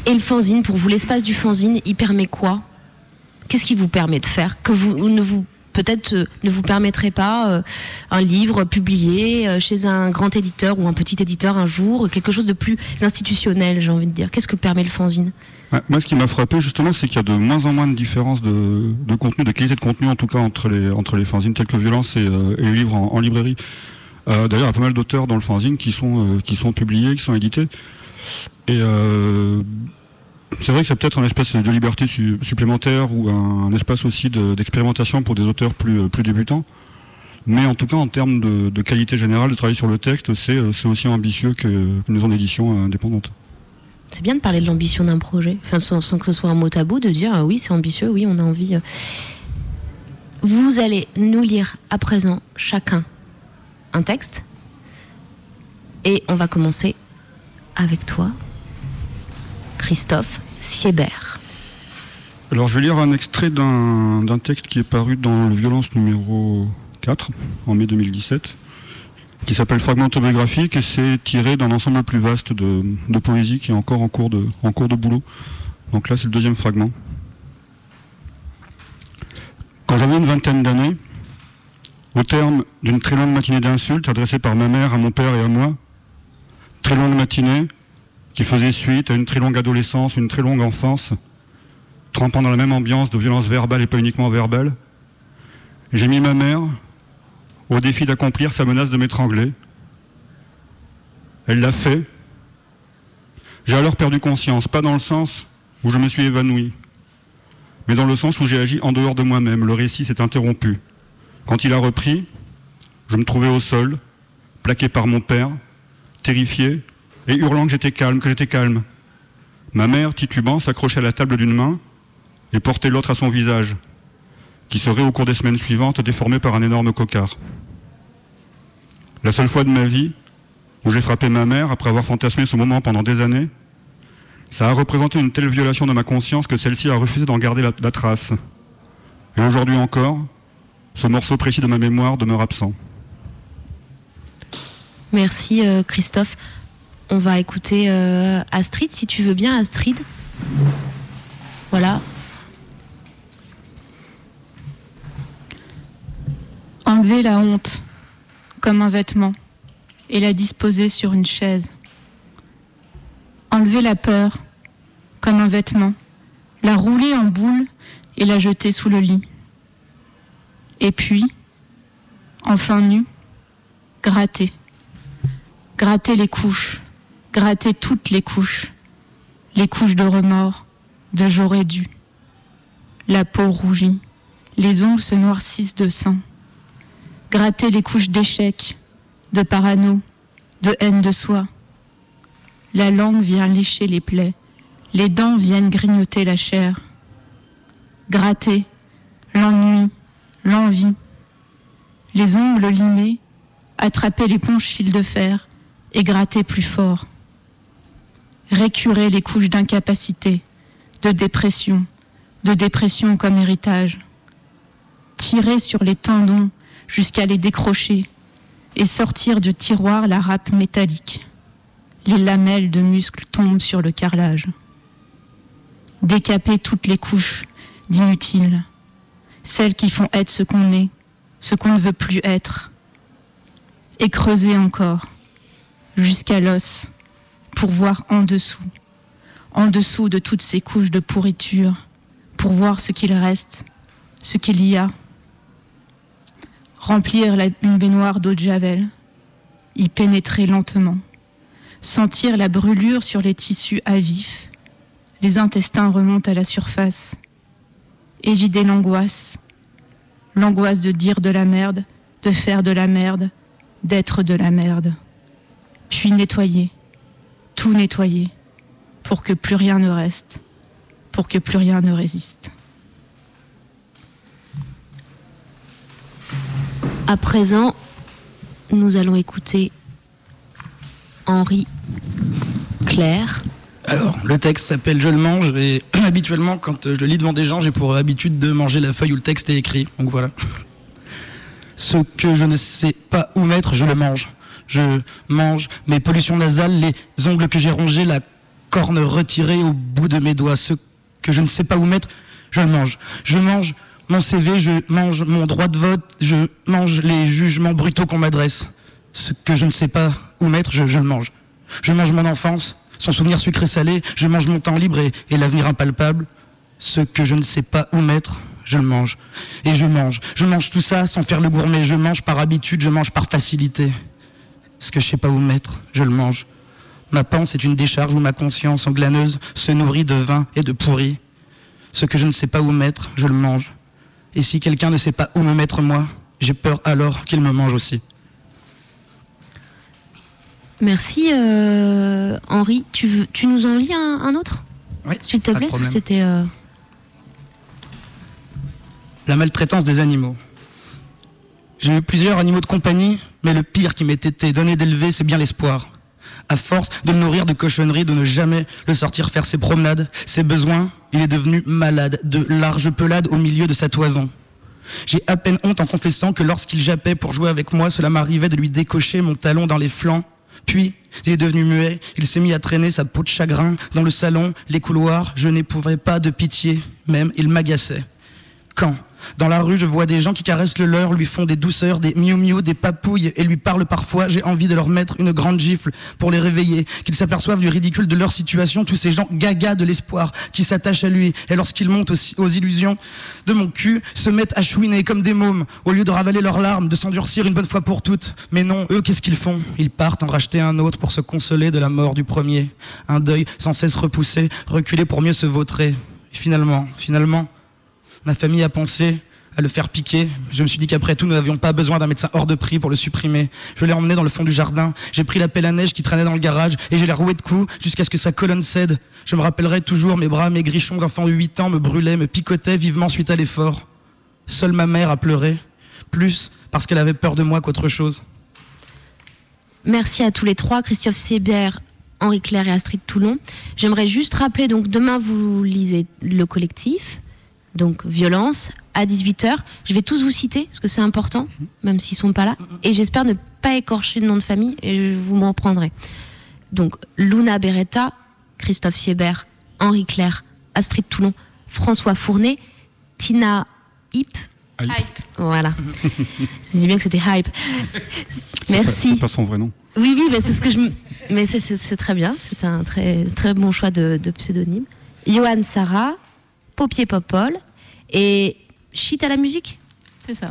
Et le fanzine, pour vous, l'espace du fanzine, il permet quoi? Qu'est-ce qui vous permet de faire? Que vous ne vous peut-être euh, ne vous permettrez pas euh, un livre publié chez un grand éditeur ou un petit éditeur un jour, quelque chose de plus institutionnel, j'ai envie de dire? Qu'est-ce que permet le fanzine? Moi, ce qui m'a frappé justement, c'est qu'il y a de moins en moins de différences de, contenu, de qualité de contenu en tout cas entre les, entre les fanzines tels que Violence et, euh, les livres en, en librairie. Euh, D'ailleurs, il y a pas mal d'auteurs dans le fanzine qui sont, euh, qui sont publiés, qui sont édités. Et euh, c'est vrai que c'est peut-être un espace de liberté su- supplémentaire ou un, espace aussi de- d'expérimentation pour des auteurs plus, plus débutants. Mais en tout cas, en termes de, qualité générale, de travail sur le texte, c'est aussi ambitieux que- qu'une maison d'édition euh, indépendante. C'est bien de parler de l'ambition d'un projet, sans, sans que ce soit un mot tabou, de dire euh, oui, c'est ambitieux, oui, on a envie. euh. Vous allez nous lire à présent chacun un texte. Et on va commencer avec toi, Christophe Siebert. Alors je vais lire un extrait d'un d'un texte qui est paru dans le Violence numéro 4 en mai 2017, qui s'appelle Fragment autobiographique et c'est tiré d'un ensemble plus vaste de, de poésie qui est encore en cours de, en cours de boulot. Donc là c'est le deuxième fragment. Quand j'avais une vingtaine d'années, au terme d'une très longue matinée d'insultes adressées par ma mère à mon père et à moi, très longue matinée qui faisait suite à une très longue adolescence, une très longue enfance, trempant dans la même ambiance de violence verbale et pas uniquement verbale, j'ai mis ma mère au défi d'accomplir sa menace de m'étrangler. Elle l'a fait. J'ai alors perdu conscience, pas dans le sens où je me suis évanoui, mais dans le sens où j'ai agi en dehors de moi-même. Le récit s'est interrompu. Quand il a repris, je me trouvais au sol, plaqué par mon père, terrifié, et hurlant que j'étais calme, que j'étais calme. Ma mère, titubant, s'accrochait à la table d'une main et portait l'autre à son visage, qui serait au cours des semaines suivantes déformé par un énorme cocard. La seule fois de ma vie où j'ai frappé ma mère après avoir fantasmé ce moment pendant des années, ça a représenté une telle violation de ma conscience que celle-ci a refusé d'en garder la, la trace. Et aujourd'hui encore, ce morceau précis de ma mémoire demeure absent. Merci euh, Christophe. On va écouter euh, Astrid, si tu veux bien, Astrid. Voilà. Enlever la honte comme un vêtement et la disposer sur une chaise. Enlever la peur comme un vêtement, la rouler en boule et la jeter sous le lit. Et puis, enfin nu, gratter. Gratter les couches, gratter toutes les couches, les couches de remords, de j'aurais dû. La peau rougit, les ongles se noircissent de sang. Gratter les couches d'échec, de parano, de haine de soi. La langue vient lécher les plaies, les dents viennent grignoter la chair. Gratter, l'ennui, l'envie. Les ongles limés, attraper l'éponge fil de fer et gratter plus fort. Récurer les couches d'incapacité, de dépression, de dépression comme héritage. Tirer sur les tendons jusqu'à les décrocher et sortir du tiroir la râpe métallique. Les lamelles de muscles tombent sur le carrelage. Décaper toutes les couches d'inutiles, celles qui font être ce qu'on est, ce qu'on ne veut plus être, et creuser encore, jusqu'à l'os, pour voir en dessous, en dessous de toutes ces couches de pourriture, pour voir ce qu'il reste, ce qu'il y a. Remplir une baignoire d'eau de javel, y pénétrer lentement, sentir la brûlure sur les tissus à vif, les intestins remontent à la surface, évider l'angoisse, l'angoisse de dire de la merde, de faire de la merde, d'être de la merde, puis nettoyer, tout nettoyer, pour que plus rien ne reste, pour que plus rien ne résiste. À présent, nous allons écouter Henri Claire. Alors, le texte s'appelle Je le mange et <clears throat> habituellement, quand euh, je le lis devant des gens, j'ai pour habitude de manger la feuille où le texte est écrit. Donc voilà. <laughs> Ce que je ne sais pas où mettre, je le mange. Je mange mes pollutions nasales, les ongles que j'ai rongés, la corne retirée au bout de mes doigts. Ce que je ne sais pas où mettre, je le mange. Je mange mon CV, je mange mon droit de vote, je mange les jugements brutaux qu'on m'adresse. Ce que je ne sais pas où mettre, je, le mange. Je mange mon enfance, son souvenir sucré-salé, je mange mon temps libre et, l'avenir impalpable. Ce que je ne sais pas où mettre, je le mange. Et je mange. Je mange tout ça sans faire le gourmet. Je mange par habitude, je mange par facilité. Ce que je sais pas où mettre, je le mange. Ma panse est une décharge où ma conscience englaneuse se nourrit de vin et de pourri. Ce que je ne sais pas où mettre, je le mange. Et si quelqu'un ne sait pas où me mettre moi, j'ai peur alors qu'il me mange aussi. Merci euh, Henri. Tu, veux, tu nous en lis un, un autre? Oui. S'il te plaît, c'était. euh, La maltraitance des animaux. J'ai eu plusieurs animaux de compagnie, mais le pire qui m'ait été donné d'élever, c'est bien l'espoir. À force de le nourrir de cochonneries, de ne jamais le sortir faire ses promenades, ses besoins, il est devenu malade, de larges pelades au milieu de sa toison. J'ai à peine honte en confessant que lorsqu'il jappait pour jouer avec moi, cela m'arrivait de lui décocher mon talon dans les flancs. Puis, il est devenu muet, il s'est mis à traîner sa peau de chagrin dans le salon, les couloirs, je n'éprouvais pas de pitié, même il m'agaçait. Quand dans la rue, je vois des gens qui caressent le leur, lui font des douceurs, des miou-miou, des papouilles et lui parlent parfois. J'ai envie de leur mettre une grande gifle pour les réveiller, qu'ils s'aperçoivent du ridicule de leur situation, tous ces gens gaga de l'espoir qui s'attachent à lui et lorsqu'ils montent aux, illusions de mon cul, se mettent à chouiner comme des mômes au lieu de ravaler leurs larmes, de s'endurcir une bonne fois pour toutes. Mais non, eux, qu'est-ce qu'ils font? Ils partent en racheter un autre pour se consoler de la mort du premier. Un deuil sans cesse repoussé, reculé pour mieux se vautrer. Finalement, finalement, Ma famille a pensé à le faire piquer. Je me suis dit qu'après tout, nous n'avions pas besoin d'un médecin hors de prix pour le supprimer. Je l'ai emmené dans le fond du jardin. J'ai pris la pelle à neige qui traînait dans le garage et je l'ai roué de coups jusqu'à ce que sa colonne cède. Je me rappellerai toujours mes bras maigrichons d'enfant de 8 ans me brûlaient, me picotaient vivement suite à l'effort. Seule ma mère a pleuré, plus parce qu'elle avait peur de moi qu'autre chose. Merci à tous les trois, Christophe Sébert, Henri Claire et Astrid Toulon. J'aimerais juste rappeler, donc demain vous lisez le collectif, donc violence, à 18h. Je vais tous vous citer, parce que c'est important, même s'ils sont pas là. Et j'espère ne pas écorcher le nom de famille, et je- vous m'en reprendrez. Donc Luna Beretta, Christophe Siebert, Henri Claire, Astrid Toulon, François Fournet, Tina Hip. Voilà. je dis bien que c'était hype. Merci. C'est pas son vrai nom. Oui, oui, mais c'est ce que je. Mais c'est- très bien. C'est un très très bon choix de, de pseudonyme. Johan Sarah, Popier Popol et Shit à la musique. C'est ça.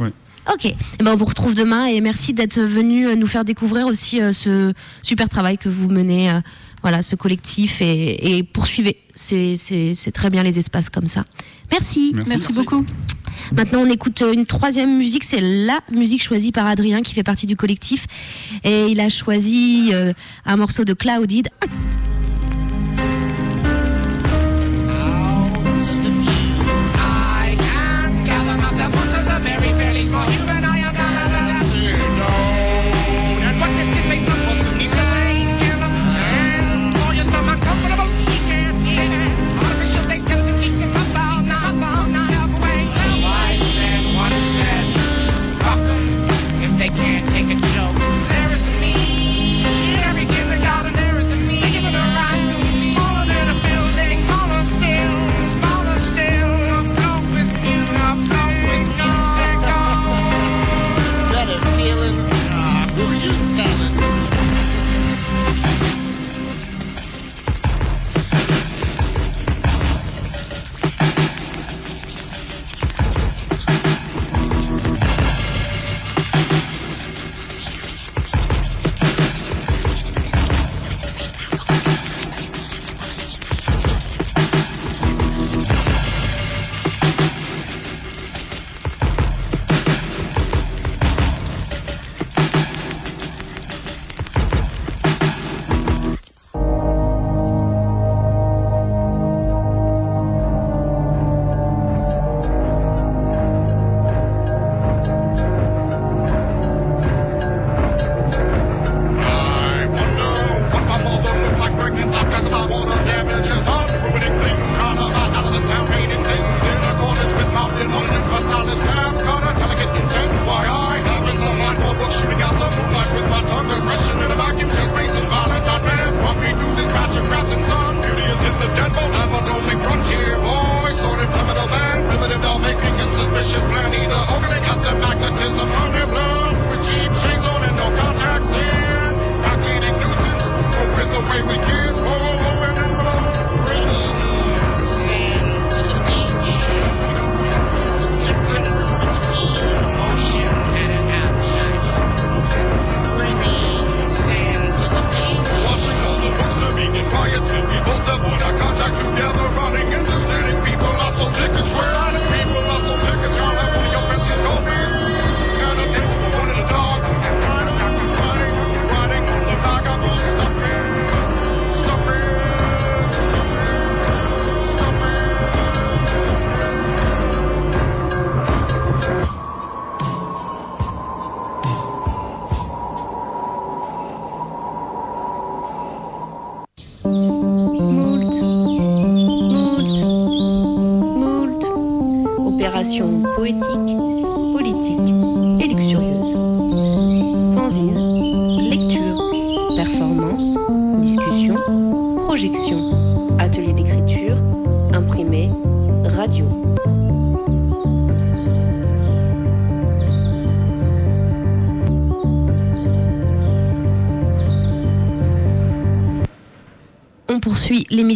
Ok. Eh ben, on vous retrouve demain et merci d'être venu euh, nous faire découvrir aussi euh, ce super travail que vous menez. euh, voilà, ce collectif et, et poursuivez. C'est c'est- c'est très bien les espaces comme ça. Merci. Merci. Merci beaucoup. Maintenant, on écoute une troisième musique. C'est la musique choisie par Adrien qui fait partie du collectif. Et il a choisi un morceau de Clouded.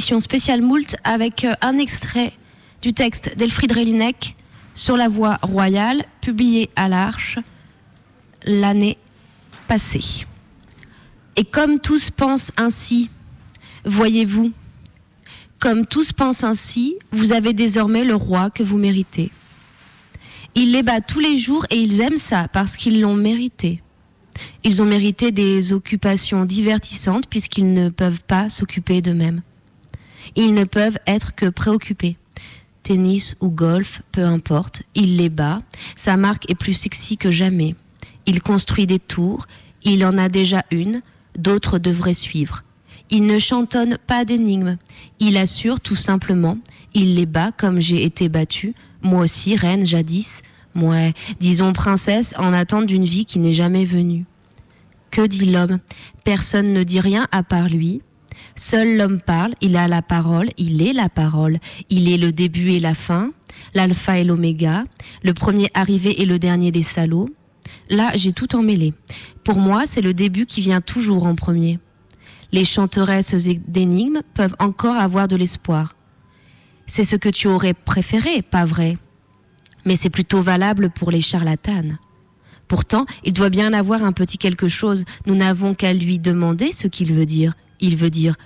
L'émission spéciale Moult avec euh, un extrait du texte d'Elfried Relinek sur la voie royale, publié à l'Arche l'année passée. Et comme tous pensent ainsi, voyez-vous, comme tous pensent ainsi, vous avez désormais le roi que vous méritez. Ils les battent tous les jours et ils aiment ça parce qu'ils l'ont mérité. Ils ont mérité des occupations divertissantes puisqu'ils ne peuvent pas s'occuper d'eux-mêmes. Ils ne peuvent être que préoccupés. Tennis ou golf, peu importe, il les bat. Sa marque est plus sexy que jamais. Il construit des tours, il en a déjà une, d'autres devraient suivre. Il ne chantonne pas d'énigmes. Il assure tout simplement, il les bat comme j'ai été battue, moi aussi, reine jadis, moi, disons princesse, en attente d'une vie qui n'est jamais venue. Que dit l'homme? Personne ne dit rien à part lui. Seul l'homme parle, il a la parole, il est la parole. Il est le début et la fin, l'alpha et l'oméga, le premier arrivé et le dernier des salauds. Là, j'ai tout emmêlé. Pour moi, c'est le début qui vient toujours en premier. Les chanteresses d'énigmes peuvent encore avoir de l'espoir. C'est ce que tu aurais préféré, pas vrai? Mais c'est plutôt valable pour les charlatanes. Pourtant, il doit bien avoir un petit quelque chose. Nous n'avons qu'à lui demander ce qu'il veut dire. Il veut dire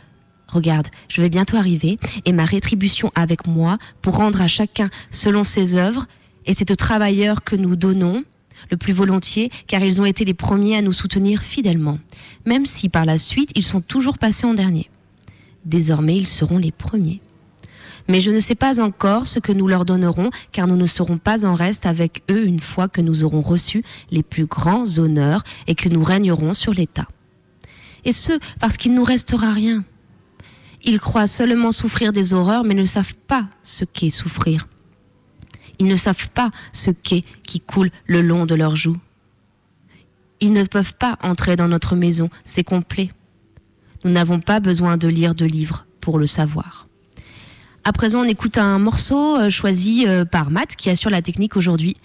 Regarde, je vais bientôt arriver et ma rétribution avec moi pour rendre à chacun selon ses œuvres, et c'est aux travailleurs que nous donnons le plus volontiers, car ils ont été les premiers à nous soutenir fidèlement, même si par la suite ils sont toujours passés en dernier. Désormais, ils seront les premiers. Mais je ne sais pas encore ce que nous leur donnerons, car nous ne serons pas en reste avec eux une fois que nous aurons reçu les plus grands honneurs et que nous régnerons sur l'État. Et ce, parce qu'il ne nous restera rien. Ils croient seulement souffrir des horreurs, mais ne savent pas ce qu'est souffrir. Ils ne savent pas ce qu'est qui coule le long de leurs joues. Ils ne peuvent pas entrer dans notre maison, c'est complet. Nous n'avons pas besoin de lire de livres pour le savoir. À présent, on écoute un morceau euh, choisi euh, par Matt qui assure la technique aujourd'hui.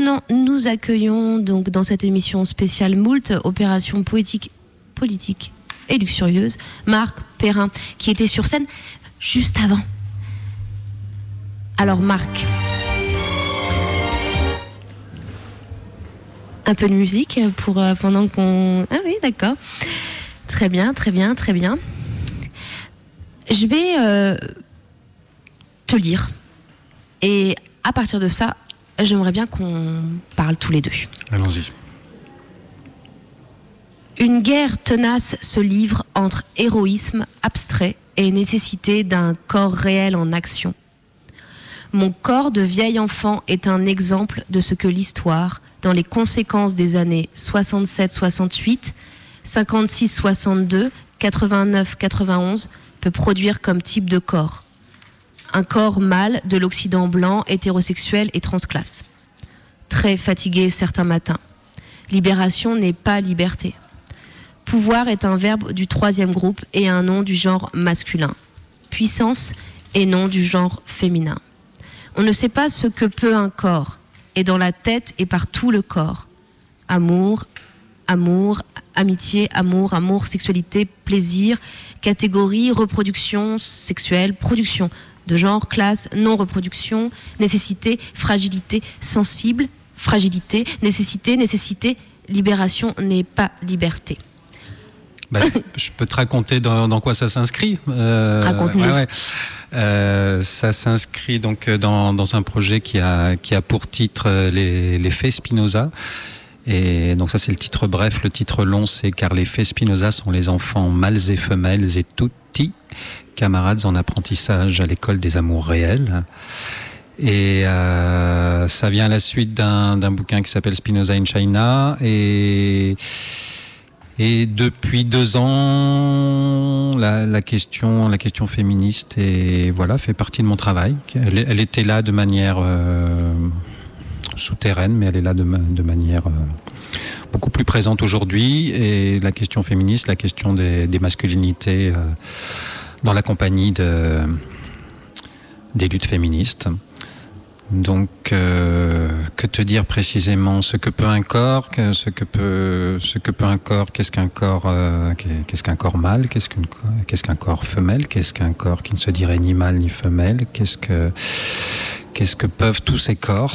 Maintenant, nous accueillons donc dans cette émission spéciale Moult, opération poétique, politique et luxurieuse, Marc Perrin, qui était sur scène juste avant. Alors Marc, un peu de musique pour euh, pendant qu'on. Ah oui, d'accord. Très bien, très bien, très bien. Je vais euh, te lire. Et à partir de ça, j'aimerais bien qu'on parle tous les deux. Allons-y. Une guerre tenace se livre entre héroïsme abstrait et nécessité d'un corps réel en action. Mon corps de vieil enfant est un exemple de ce que l'histoire, dans les conséquences des années 67-68, 56-62, 89-91, peut produire comme type de corps. Un corps mâle de l'Occident blanc, hétérosexuel et transclasse. Très fatigué certains matins. Libération n'est pas liberté. Pouvoir est un verbe du troisième groupe et un nom du genre masculin. Puissance est nom du genre féminin. On ne sait pas ce que peut un corps, et dans la tête et par tout le corps. Amour, amour, amitié, amour, amour, sexualité, plaisir, catégorie, reproduction sexuelle, production de genre, classe, non-reproduction, nécessité, fragilité, sensible, fragilité, nécessité, nécessité, libération n'est pas liberté. Bah, je, peux te raconter dans, dans quoi ça s'inscrit. Euh, Raconte-nous. Euh, ça s'inscrit donc euh, dans, dans un projet qui a, qui a pour titre les, les faits Spinoza. Et donc ça c'est le titre bref, le titre long c'est car les faits Spinoza sont les enfants mâles et femelles et tutti, camarades en apprentissage à l'école des amours réels. Et euh, ça vient à la suite d'un bouquin qui s'appelle Spinoza in China. Et, et depuis deux ans, la, la question, la question féministe et voilà fait partie de mon travail. Elle, était là de manière euh, souterraine, mais elle est là de, de manière euh, beaucoup plus présente aujourd'hui. Et la question féministe, la question des, des masculinités dans la compagnie de, des luttes féministes. Donc, euh, que te dire précisément ce que peut un corps, ce que peut, un corps, qu'est-ce qu'un corps, euh, qu'est- qu'est-ce qu'un corps mâle, qu'est-ce qu'un corps femelle, qu'est-ce qu'un corps qui ne se dirait ni mâle ni femelle, qu'est-ce que, que peuvent tous ces corps?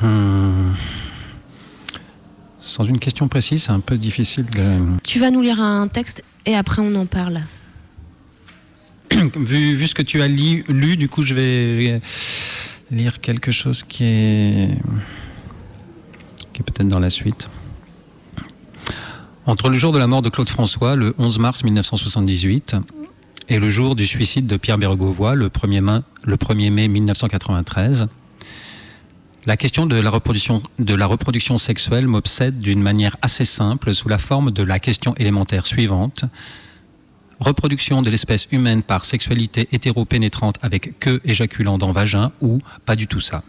Hmm. Sans une question précise, c'est un peu difficile de. Tu vas nous lire un texte et après on en parle. <clears throat> vu, ce que tu as lu, je vais lire quelque chose qui est, peut-être dans la suite. Entre le jour de la mort de Claude François, le 11 mars 1978, et le jour du suicide de Pierre Béregovoy, le 1er mai, le 1er mai 1993, la question de la reproduction sexuelle m'obsède d'une manière assez simple sous la forme de la question élémentaire suivante reproduction de l'espèce humaine par sexualité hétéropénétrante avec queue éjaculant dans vagin ou pas du tout ça.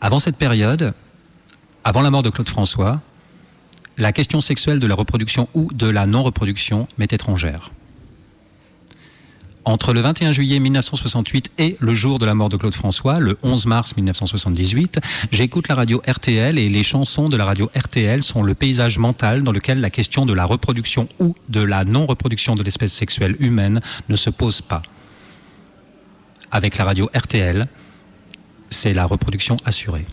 Avant cette période, avant la mort de Claude François, la question sexuelle de la reproduction ou de la non-reproduction m'est étrangère. Entre le 21 juillet 1968 et le jour de la mort de Claude François, le 11 mars 1978, j'écoute la radio RTL et les chansons de la radio RTL sont le paysage mental dans lequel la question de la reproduction ou de la non-reproduction de l'espèce sexuelle humaine ne se pose pas. Avec la radio RTL, c'est la reproduction assurée.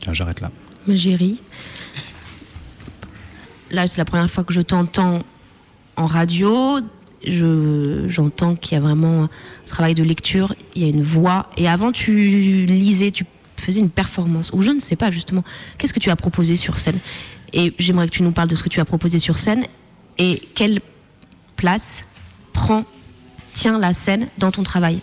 Tiens, j'arrête là. J'ai ri. Là, c'est la première fois que je t'entends en radio. Je- J'entends qu'il y a vraiment un travail de lecture, il y a une voix. Et avant, tu lisais, tu faisais une performance, ou je ne sais pas justement. Qu'est-ce que tu as proposé sur scène? Et j'aimerais que tu nous parles de ce que tu as proposé sur scène et quelle place prend, tient la scène dans ton travail?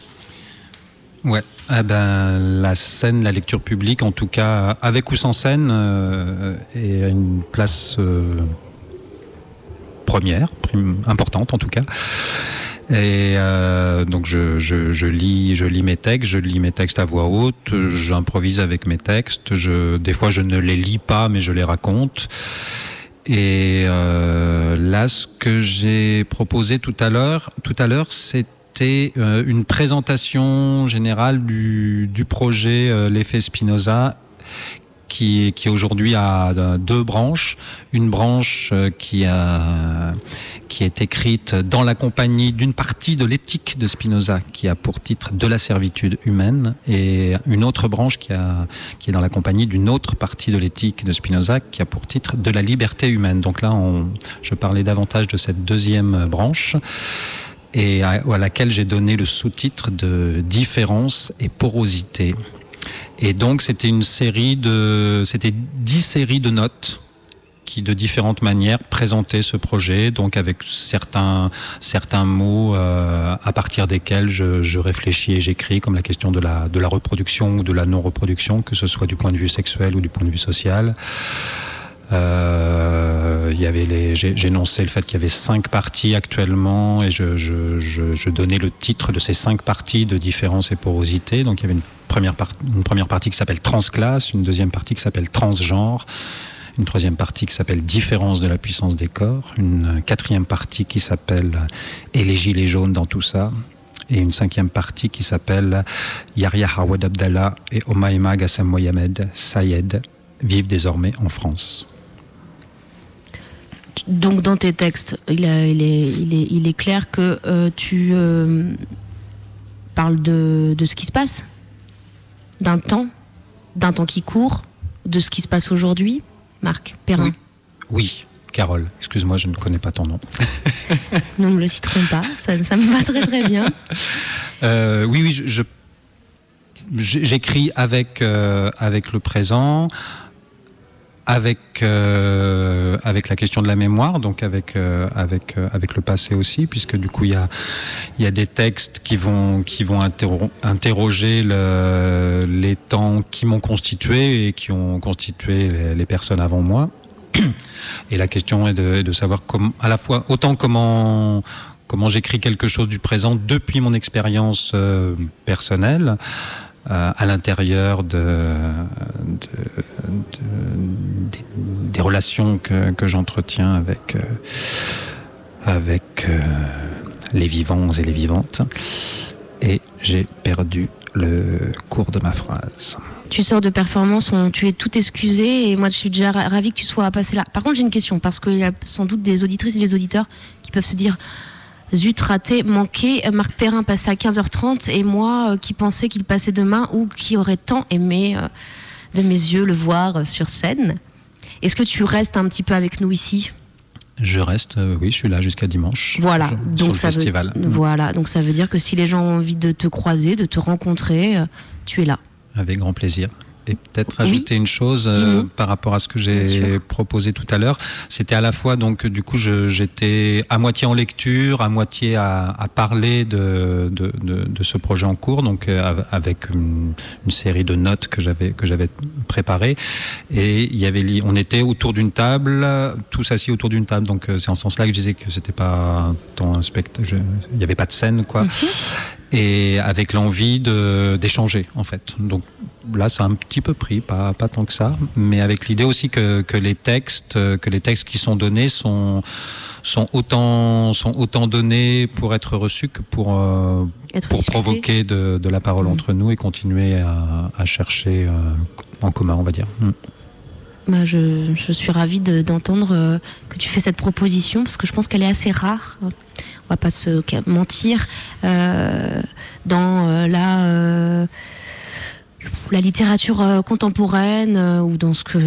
Ouais, eh ben, la scène, la lecture publique, en tout cas, avec ou sans scène, euh, est une place euh, première, importante en tout cas. Et euh, donc je, lis, je lis mes textes, je lis mes textes à voix haute, j'improvise avec mes textes. Je, des fois, je ne les lis pas, mais je les raconte. Et euh, là, ce que j'ai proposé tout à l'heure, tout à l'heure, c'est c'était euh, une présentation générale du, projet L'effet Spinoza qui, aujourd'hui a euh, deux branches. Une branche euh, qui, a, qui est écrite dans la compagnie d'une partie de l'éthique de Spinoza, qui a pour titre De la servitude humaine, et une autre branche qui, est dans la compagnie d'une autre partie de l'éthique de Spinoza, qui a pour titre De la liberté humaine. Donc là, on, je parlais davantage de cette deuxième branche et à laquelle j'ai donné le sous-titre de différence et porosité. Et donc c'était une série de, c'était dix séries de notes qui de différentes manières présentaient ce projet, donc avec certains certains mots euh, à partir desquels je, je réfléchis et j'écris, comme la question de la de la reproduction ou de la non reproduction, que ce soit du point de vue sexuel ou du point de vue social. Euh, il y avait les, j'ai énoncé le fait qu'il y avait cinq parties actuellement et je, donnais le titre de ces cinq parties de différence et porosité. Donc il y avait une première, part, une première partie qui s'appelle transclasse, une deuxième partie qui s'appelle transgenre, une troisième partie qui s'appelle différence de la puissance des corps, une quatrième partie qui s'appelle et les gilets jaunes dans tout ça. Et une cinquième partie qui s'appelle Yahya Hawad Abdallah et Omaima Gassam Mohamed Sayed vivent désormais en France. Donc dans tes textes, il, a- il est, il est- il est clair que euh, tu euh, parles de, de ce qui se passe, d'un temps, d'un temps qui court, de ce qui se passe aujourd'hui. Marc Perrin, Oui, Carole, excuse-moi, je ne connais pas ton nom. <laughs> nous ne le citerons pas, ça, ça me va très très bien. Euh, oui, oui, je- je- j'ai- j'écris avec, avec le présent, avec, euh, avec la question de la mémoire, donc avec, euh, avec, euh, avec le passé aussi, puisque du coup, il y a, il y a des textes qui vont, qui vont interro- interroger le- les temps qui m'ont constitué et qui ont constitué les, personnes avant moi. <clears throat> Et la question est de, de savoir comment, à la fois autant comment comment j'écris quelque chose du présent depuis mon expérience euh, personnelle euh, à l'intérieur de, de- de- des, relations que, j'entretiens avec euh, avec euh, les vivants et les vivantes. Et j'ai perdu le cours de ma phrase. Tu sors de performance, on- tu es tout excusé et moi je suis déjà ra- ravie que tu sois passé là. Par contre, j'ai une question parce qu'il y a sans doute des auditrices et des auditeurs qui peuvent se dire Zut, raté, manqué. Marc Perrin passait à 15h30 et moi euh, qui pensais qu'il passait demain ou qui aurait tant aimé euh, de mes yeux le voir euh, sur scène. Est-ce que tu restes un petit peu avec nous ici? Je reste, euh, oui, je suis là jusqu'à dimanche. Voilà, sur donc le ça festival. veut, voilà, donc ça veut dire que si les gens ont envie de te croiser, de te rencontrer, euh, tu es là. Avec grand plaisir. Et peut-être Oui. rajouter une chose euh, par rapport à ce que j'ai proposé tout à l'heure. C'était à la fois, donc, du coup, j'étais à moitié en lecture, à moitié à, à parler de, de, de- de ce projet en cours, donc euh, av- avec une, une série de notes que j'avais que j'avais préparées. Et il y avait, on était autour d'une table, tous assis autour d'une table. Donc, euh, c'est en ce sens-là que je disais que c'était pas tant un spectacle. Il n'y avait pas de scène, quoi et avec l'envie d'échanger en fait. Donc là, c'est un petit peu pris, pas pas tant que ça, mais avec l'idée aussi que, que les textes euh, que les textes qui sont donnés sont sont autant sont autant donnés pour être reçus que pour euh, pour provoquer de, de la parole entre nous et continuer à, à chercher euh, en commun, on va dire. Mm. Bah, je, je suis ravie de- d'entendre euh, que tu fais cette proposition parce que je pense qu'elle est assez rare. On va pas se mentir euh, dans euh, la euh, la littérature contemporaine ou dans ce que,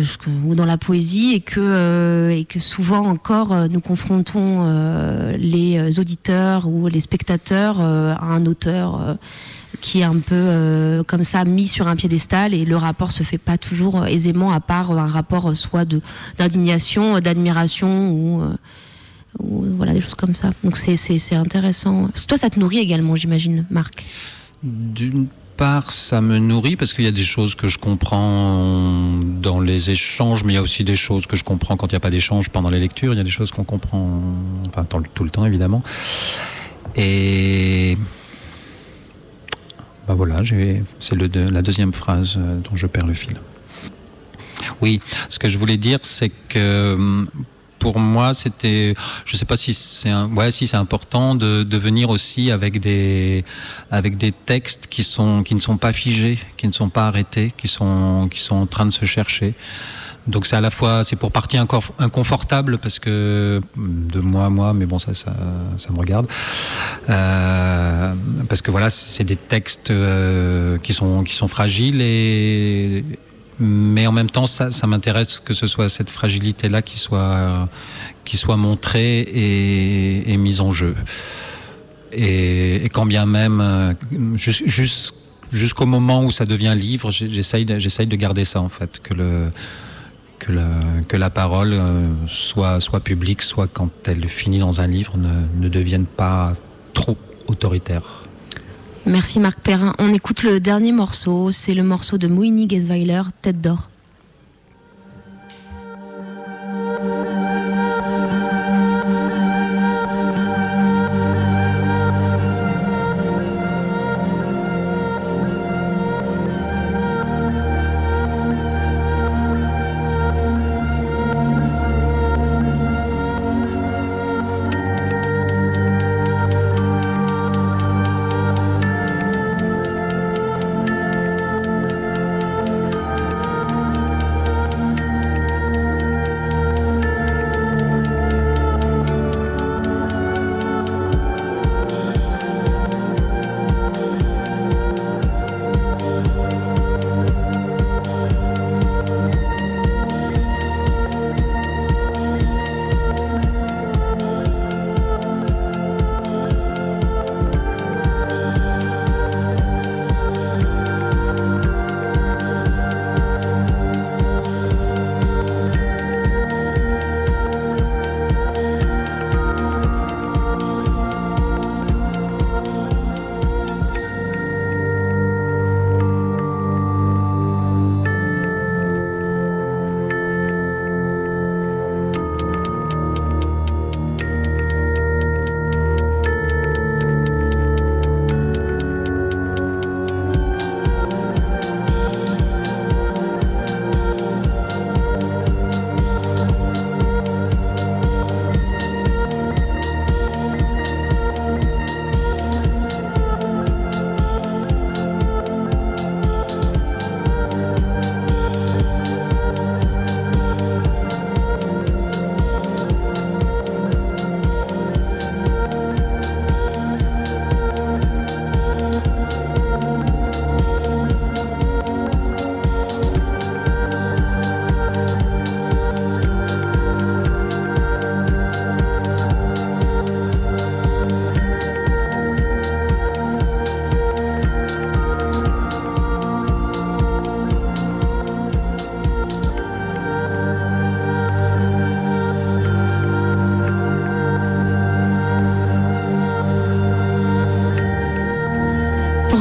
ou dans la poésie et que et que souvent encore nous confrontons les auditeurs ou les spectateurs à un auteur qui est un peu comme ça mis sur un piédestal et le rapport se fait pas toujours aisément à part un rapport soit d'indignation, d'admiration ou, ou voilà des choses comme ça. Donc c'est intéressant. Toi ça te nourrit également, j'imagine, Marc. D'une part, ça me nourrit parce qu'il y a des choses que je comprends dans les échanges, mais il y a aussi des choses que je comprends quand il n'y a pas d'échange pendant les lectures. Il y a des choses qu'on comprend, enfin, tout le temps évidemment. Et bah voilà, c'est la deuxième phrase euh, dont je perds le fil. Oui, ce que je voulais dire, c'est que hum, pour moi, c'était, je sais pas si c'est ouais, si c'est important de, venir aussi avec des, avec des textes qui sont, qui ne sont pas figés, qui ne sont pas arrêtés, qui sont, qui sont en train de se chercher. Donc c'est à la fois, c'est pour partie inconfortable parce que de moi à moi, mais bon ça, ça, ça me regarde, Euh, parce que voilà, c'est des textes euh, qui sont, qui sont fragiles et mais en même temps, ça, m'intéresse que ce soit cette fragilité-là qui soit, qui soit montrée et, mise en jeu. Et, quand bien même, euh, jus- jus- jusqu'au moment où ça devient livre, j'essaye de garder ça en fait, que le que la, que la parole euh, soit, soit publique, soit quand elle finit dans un livre, ne, ne devienne pas trop autoritaire. Merci Marc Perrin. On écoute le dernier morceau, c'est le morceau de Moini Gesweiler, Tête d'or.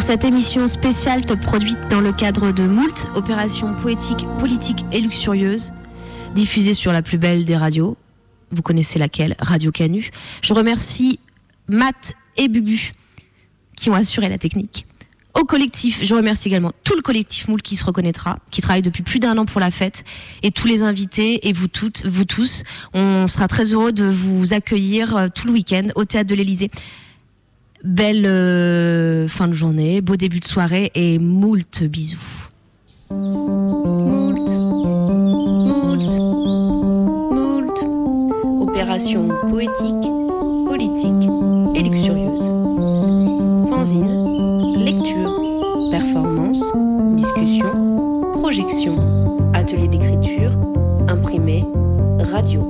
Cette émission spéciale produite dans le cadre de Moult, opération poétique, politique et luxurieuse, diffusée sur la plus belle des radios, vous connaissez laquelle, Radio Canu. Je remercie Matt et Bubu qui ont assuré la technique. Au collectif, je remercie également tout le collectif Moult qui se reconnaîtra, qui travaille depuis plus d'un an pour la fête, et tous les invités, et vous toutes, vous tous. On sera très heureux de vous accueillir euh, tout le week-end au Théâtre de l'Élysée. Belle euh, fin de journée, beau début de soirée et moult bisous. Moult, moult, moult. Opération poétique, politique et luxurieuse. Fanzine, lecture, performance, discussion, projection, atelier d'écriture, imprimé, radio.